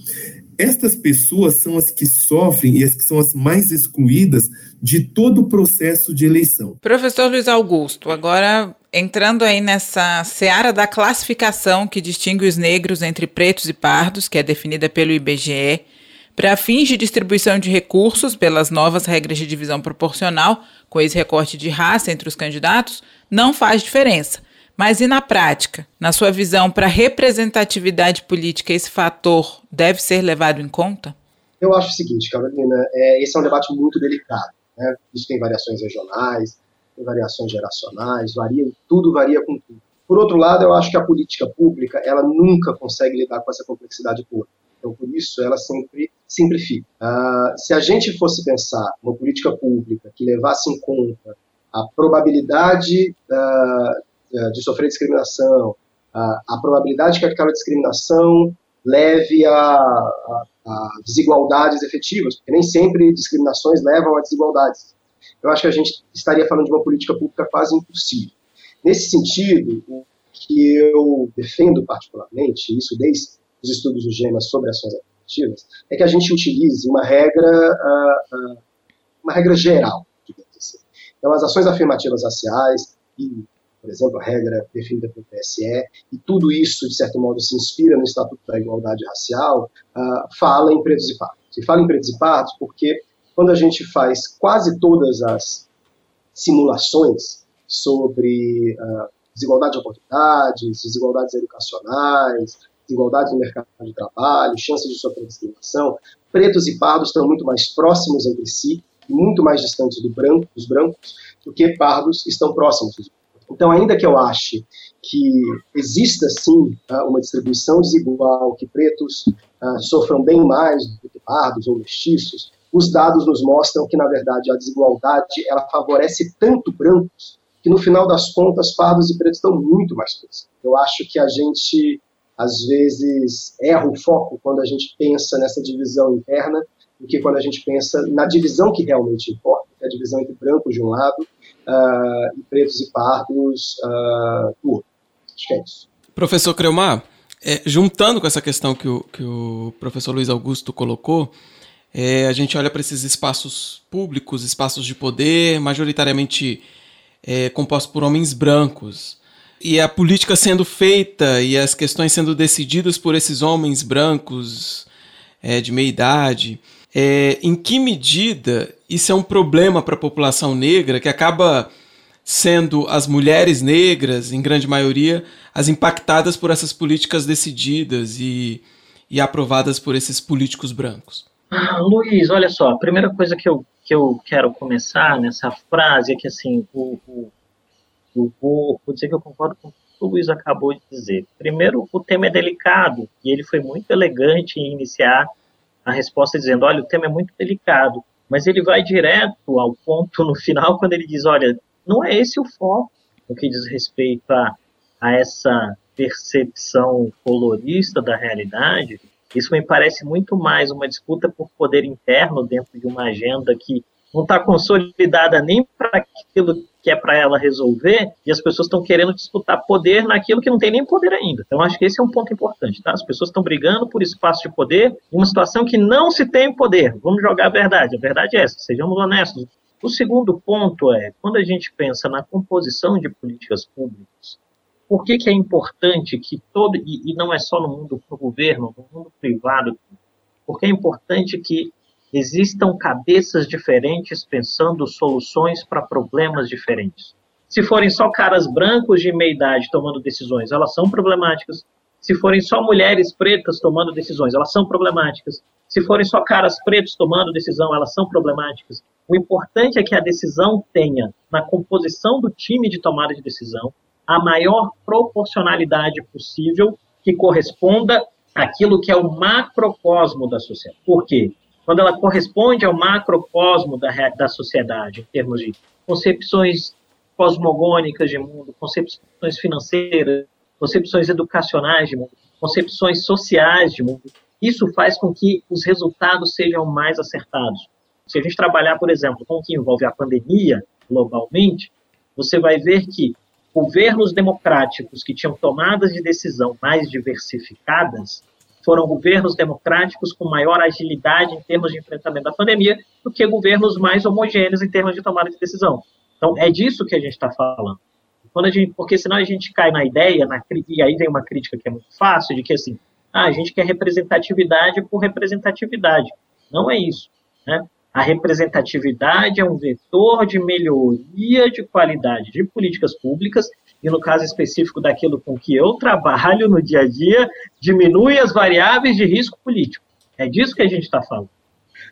Estas pessoas são as que sofrem e as que são as mais excluídas de todo o processo de eleição. Professor Luiz Augusto, agora entrando aí nessa seara da classificação que distingue os negros entre pretos e pardos, que é definida pelo IBGE, para fins de distribuição de recursos pelas novas regras de divisão proporcional, com esse recorte de raça entre os candidatos, não faz diferença. Mas e na prática? Na sua visão, para representatividade política, esse fator deve ser levado em conta? Eu acho o seguinte, Carolina, é, esse é um debate muito delicado. Né? Isso tem variações regionais, tem variações geracionais, varia, tudo varia com tudo. Por outro lado, eu acho que a política pública ela nunca consegue lidar com essa complexidade toda. Então, por isso, ela sempre simplifica. Uh, se a gente fosse pensar uma política pública que levasse em conta a probabilidade uh, de sofrer discriminação, a probabilidade que aquela discriminação leve a, a, a, desigualdades efetivas, porque nem sempre discriminações levam a desigualdades. Eu acho que a gente estaria falando de uma política pública quase impossível. Nesse sentido, o que eu defendo particularmente, isso desde os estudos do GEMA sobre ações afirmativas, é que a gente utilize uma regra, uh, uh, uma regra geral, assim. Então, as ações afirmativas raciais e, por exemplo, a regra definida pelo TSE, e tudo isso, de certo modo, se inspira no Estatuto da Igualdade Racial, uh, fala em pretos e pardos. E fala em pretos e pardos porque quando a gente faz quase todas as simulações sobre desigualdade de oportunidades, desigualdades educacionais, desigualdades no mercado de trabalho, chances de sofrer pretos e pardos estão muito mais próximos entre si, muito mais distantes do branco, dos brancos, do que pardos estão próximos dos brancos. Então, ainda que eu ache que exista sim ah, uma distribuição desigual, que pretos uh, sofram bem mais do que pardos ou mestiços, os dados nos mostram que, na verdade, a desigualdade ela favorece tanto brancos que, no final das contas, pardos e pretos estão muito mais próximos. Eu acho que a gente às vezes erra o foco quando a gente pensa nessa divisão interna do que quando a gente pensa na divisão que realmente importa, que é a divisão entre brancos de um lado uh, e pretos e pardos uh, do outro. Acho que é isso. Professor Creumar, é, juntando com essa questão que o, que o professor Luiz Augusto colocou, é, a gente olha para esses espaços públicos, espaços de poder, majoritariamente é, compostos por homens brancos e a política sendo feita e as questões sendo decididas por esses homens brancos é, de meia idade, é, em que medida isso é um problema para a população negra que acaba sendo as mulheres negras, em grande maioria, as impactadas por essas políticas decididas e, e aprovadas por esses políticos brancos? Ah, Luiz, olha só, a primeira coisa que eu, que eu quero começar nessa frase é que assim, o, o vou, dizer que eu concordo com o Luiz acabou de dizer. Primeiro, o tema é delicado, e ele foi muito elegante em iniciar a resposta dizendo, olha, o tema é muito delicado, mas ele vai direto ao ponto no final, quando ele diz, olha, não é esse o foco no que diz respeito a, a essa percepção colorista da realidade, isso me parece muito mais uma disputa por poder interno dentro de uma agenda que não está consolidada nem para aquilo que é para ela resolver, e as pessoas estão querendo disputar poder naquilo que não tem nem poder ainda. Então, acho que esse é um ponto importante, tá? As pessoas estão brigando por espaço de poder em uma situação que não se tem poder. Vamos jogar a verdade. A verdade é essa, sejamos honestos. O segundo ponto é, quando a gente pensa na composição de políticas públicas, por que, que é importante que todo, e, e não é só no mundo do governo, no mundo privado, porque é importante que existam cabeças diferentes pensando soluções para problemas diferentes. Se forem só caras brancos de meia idade tomando decisões, elas são problemáticas. Se forem só mulheres pretas tomando decisões, elas são problemáticas. Se forem só caras pretos tomando decisão, elas são problemáticas. O importante é que a decisão tenha, na composição do time de tomada de decisão, a maior proporcionalidade possível que corresponda àquilo que é o macrocosmo da sociedade. Por quê? quando ela corresponde ao macrocosmo da, da sociedade, em termos de concepções cosmogônicas de mundo, concepções financeiras, concepções educacionais de mundo, concepções sociais de mundo, isso faz com que os resultados sejam mais acertados. Se a gente trabalhar, por exemplo, com o que envolve a pandemia globalmente, você vai ver que governos democráticos que tinham tomadas de decisão mais diversificadas foram governos democráticos com maior agilidade em termos de enfrentamento da pandemia do que governos mais homogêneos em termos de tomada de decisão. Então, é disso que a gente está falando. Gente, porque senão a gente cai na ideia, na, e aí vem uma crítica que é muito fácil, de que assim, ah, a gente quer representatividade por representatividade. Não é isso. Né? A representatividade é um vetor de melhoria de qualidade de políticas públicas e no caso específico daquilo com que eu trabalho no dia a dia, diminui as variáveis de risco político. É disso que a gente está falando.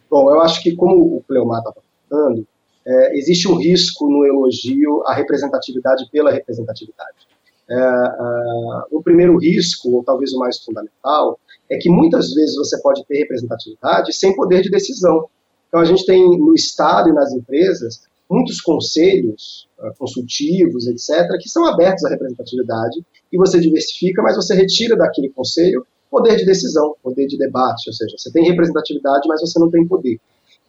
Bom, eu acho que, como o Cleomar estava falando, é, existe um risco no elogio à representatividade pela representatividade. É, é, o primeiro risco, ou talvez o mais fundamental, é que muitas vezes você pode ter representatividade sem poder de decisão. Então, a gente tem no Estado e nas empresas muitos conselhos uh, consultivos, etc., que são abertos à representatividade, e você diversifica, mas você retira daquele conselho poder de decisão, poder de debate, ou seja, você tem representatividade, mas você não tem poder.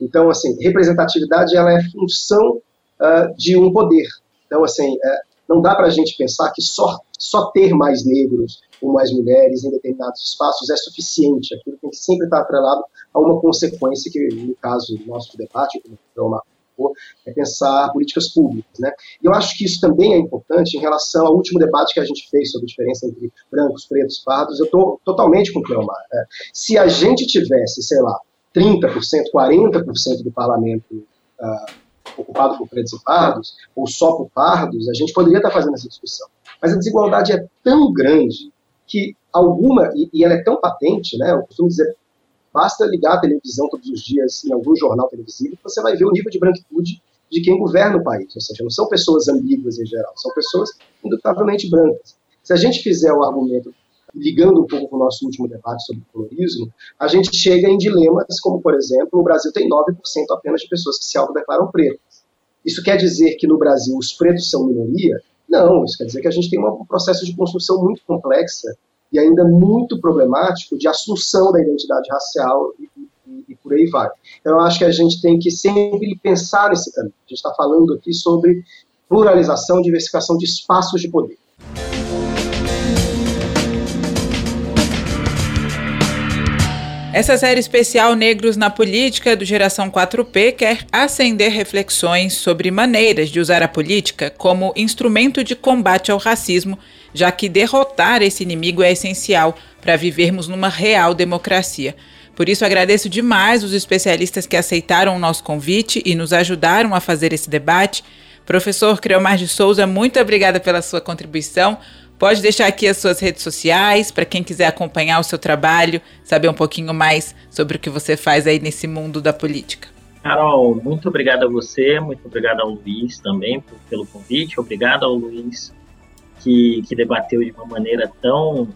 Então, assim, representatividade ela é função uh, de um poder. Então, assim, uh, não dá para a gente pensar que só, só ter mais negros ou mais mulheres em determinados espaços é suficiente. Aquilo tem que sempre estar atrelado a uma consequência que, no caso do nosso debate, como o Marco é pensar políticas públicas. Né? E eu acho que isso também é importante em relação ao último debate que a gente fez sobre a diferença entre brancos, pretos, pardos. Eu estou totalmente com o Cleomar. Né? Se a gente tivesse, sei lá, 30%, 40% do parlamento uh, ocupado por pretos e pardos, ou só por pardos, a gente poderia estar fazendo essa discussão. Mas a desigualdade é tão grande que alguma, e, e ela é tão patente, né, eu costumo dizer, basta ligar a televisão todos os dias em algum jornal televisivo você vai ver o nível de branquitude de quem governa o país. Ou seja, não são pessoas ambíguas em geral, são pessoas indubitavelmente brancas. Se a gente fizer o argumento ligando um pouco com o nosso último debate sobre o colorismo, a gente chega em dilemas como, por exemplo, o Brasil tem 9% apenas de pessoas que se autodeclaram pretas. Isso quer dizer que no Brasil os pretos são minoria? Não, isso quer dizer que a gente tem um processo de construção muito complexa e ainda muito problemático de assunção da identidade racial e, e, e, por aí vai. Então, eu acho que a gente tem que sempre pensar nesse caminho. A gente está falando aqui sobre pluralização, diversificação de espaços de poder. Essa série especial Negros na Política do Geração 4P quer acender reflexões sobre maneiras de usar a política como instrumento de combate ao racismo, já que derrotar esse inimigo é essencial para vivermos numa real democracia. Por isso, agradeço demais os especialistas que aceitaram o nosso convite e nos ajudaram a fazer esse debate. Professor Creomar de Souza, muito obrigada pela sua contribuição. Pode deixar aqui as suas redes sociais para quem quiser acompanhar o seu trabalho, saber um pouquinho mais sobre o que você faz aí nesse mundo da política. Carol, muito obrigado a você, muito obrigado ao Luiz também pelo convite, obrigado ao Luiz que, que debateu de uma maneira tão,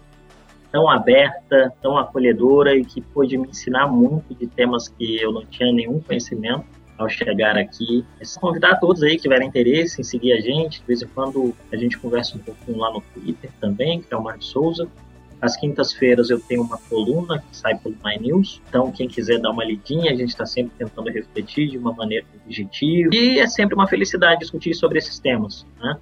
tão aberta, tão acolhedora e que pôde me ensinar muito de temas que eu não tinha nenhum conhecimento ao chegar aqui. É convidar todos aí que tiverem interesse em seguir a gente. De vez em quando a gente conversa um pouquinho lá no Twitter também, que é o Marcos Souza. Às quintas-feiras eu tenho uma coluna que sai pelo My News. Então, quem quiser dar uma lidinha, a gente está sempre tentando refletir de uma maneira objetiva. E é sempre uma felicidade discutir sobre esses temas. Né?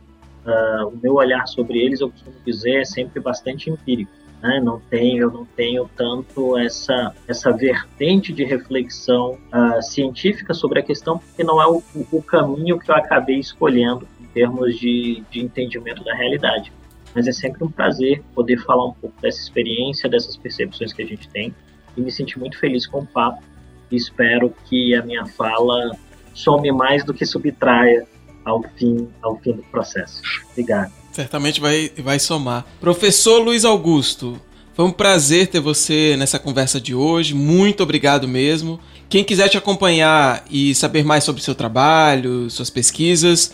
Uh, o meu olhar sobre eles, eu costumo dizer, é sempre bastante empírico né? Não tenho, eu não tenho tanto essa essa vertente de reflexão uh, científica sobre a questão, porque não é o, o, caminho que eu acabei escolhendo em termos de, de entendimento da realidade. Mas é sempre um prazer poder falar um pouco dessa experiência, dessas percepções que a gente tem e me sentir muito feliz com o papo. Espero que a minha fala some mais do que subtraia ao fim, ao fim do processo. Obrigado. Certamente vai, vai somar. Professor Luiz Augusto, foi um prazer ter você nessa conversa de hoje. Muito obrigado mesmo. Quem quiser te acompanhar e saber mais sobre seu trabalho, suas pesquisas,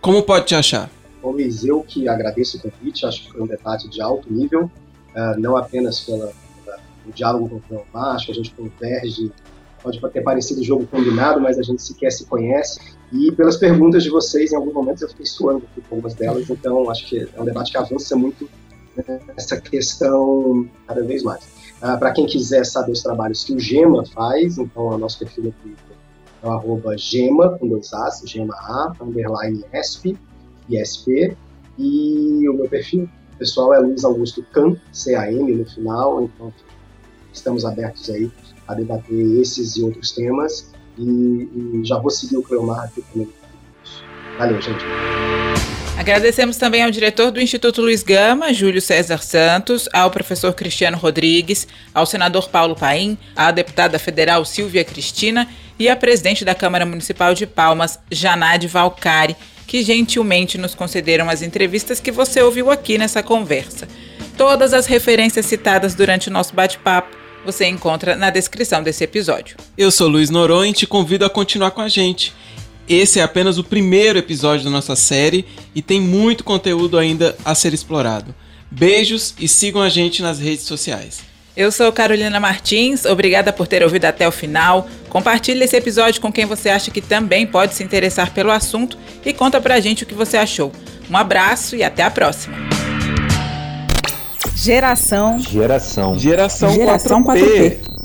como pode te achar? Luiz, eu que agradeço o convite. Acho que foi um debate de alto nível, uh, não apenas pela, pela, o diálogo com o Cleomar, acho que a gente converge pode ter parecido jogo combinado, mas a gente sequer se conhece. E pelas perguntas de vocês, em alguns momentos eu fiquei suando com algumas delas, então acho que é um debate que avança muito nessa questão cada vez mais. Ah, Para quem quiser saber os trabalhos que o Gema faz, então o nosso perfil Twitter é o arroba Gema, com dois As, Gema A, underline ESP, ISP, e o meu perfil pessoal é Luiz Augusto Can, C-A-M no final, então estamos abertos aí a debater esses e outros temas, e, e já vou seguir o Cleomar aqui. Valeu, gente. Agradecemos também ao diretor do Instituto Luiz Gama, Júlio César Santos, ao professor Cristiano Rodrigues, ao senador Paulo Paim, à deputada federal Silvia Cristina e à presidente da Câmara Municipal de Palmas, Janade Valcari, que gentilmente nos concederam as entrevistas que você ouviu aqui nessa conversa. Todas as referências citadas durante o nosso bate-papo você encontra na descrição desse episódio. Eu sou Luiz Noronha e te convido a continuar com a gente. Esse é apenas o primeiro episódio da nossa série e tem muito conteúdo ainda a ser explorado. Beijos e sigam a gente nas redes sociais. Eu sou Carolina Martins, obrigada por ter ouvido até o final. Compartilhe esse episódio com quem você acha que também pode se interessar pelo assunto e conta pra gente o que você achou. Um abraço e até a próxima. Geração. Geração. Geração, Geração 4P. 4P.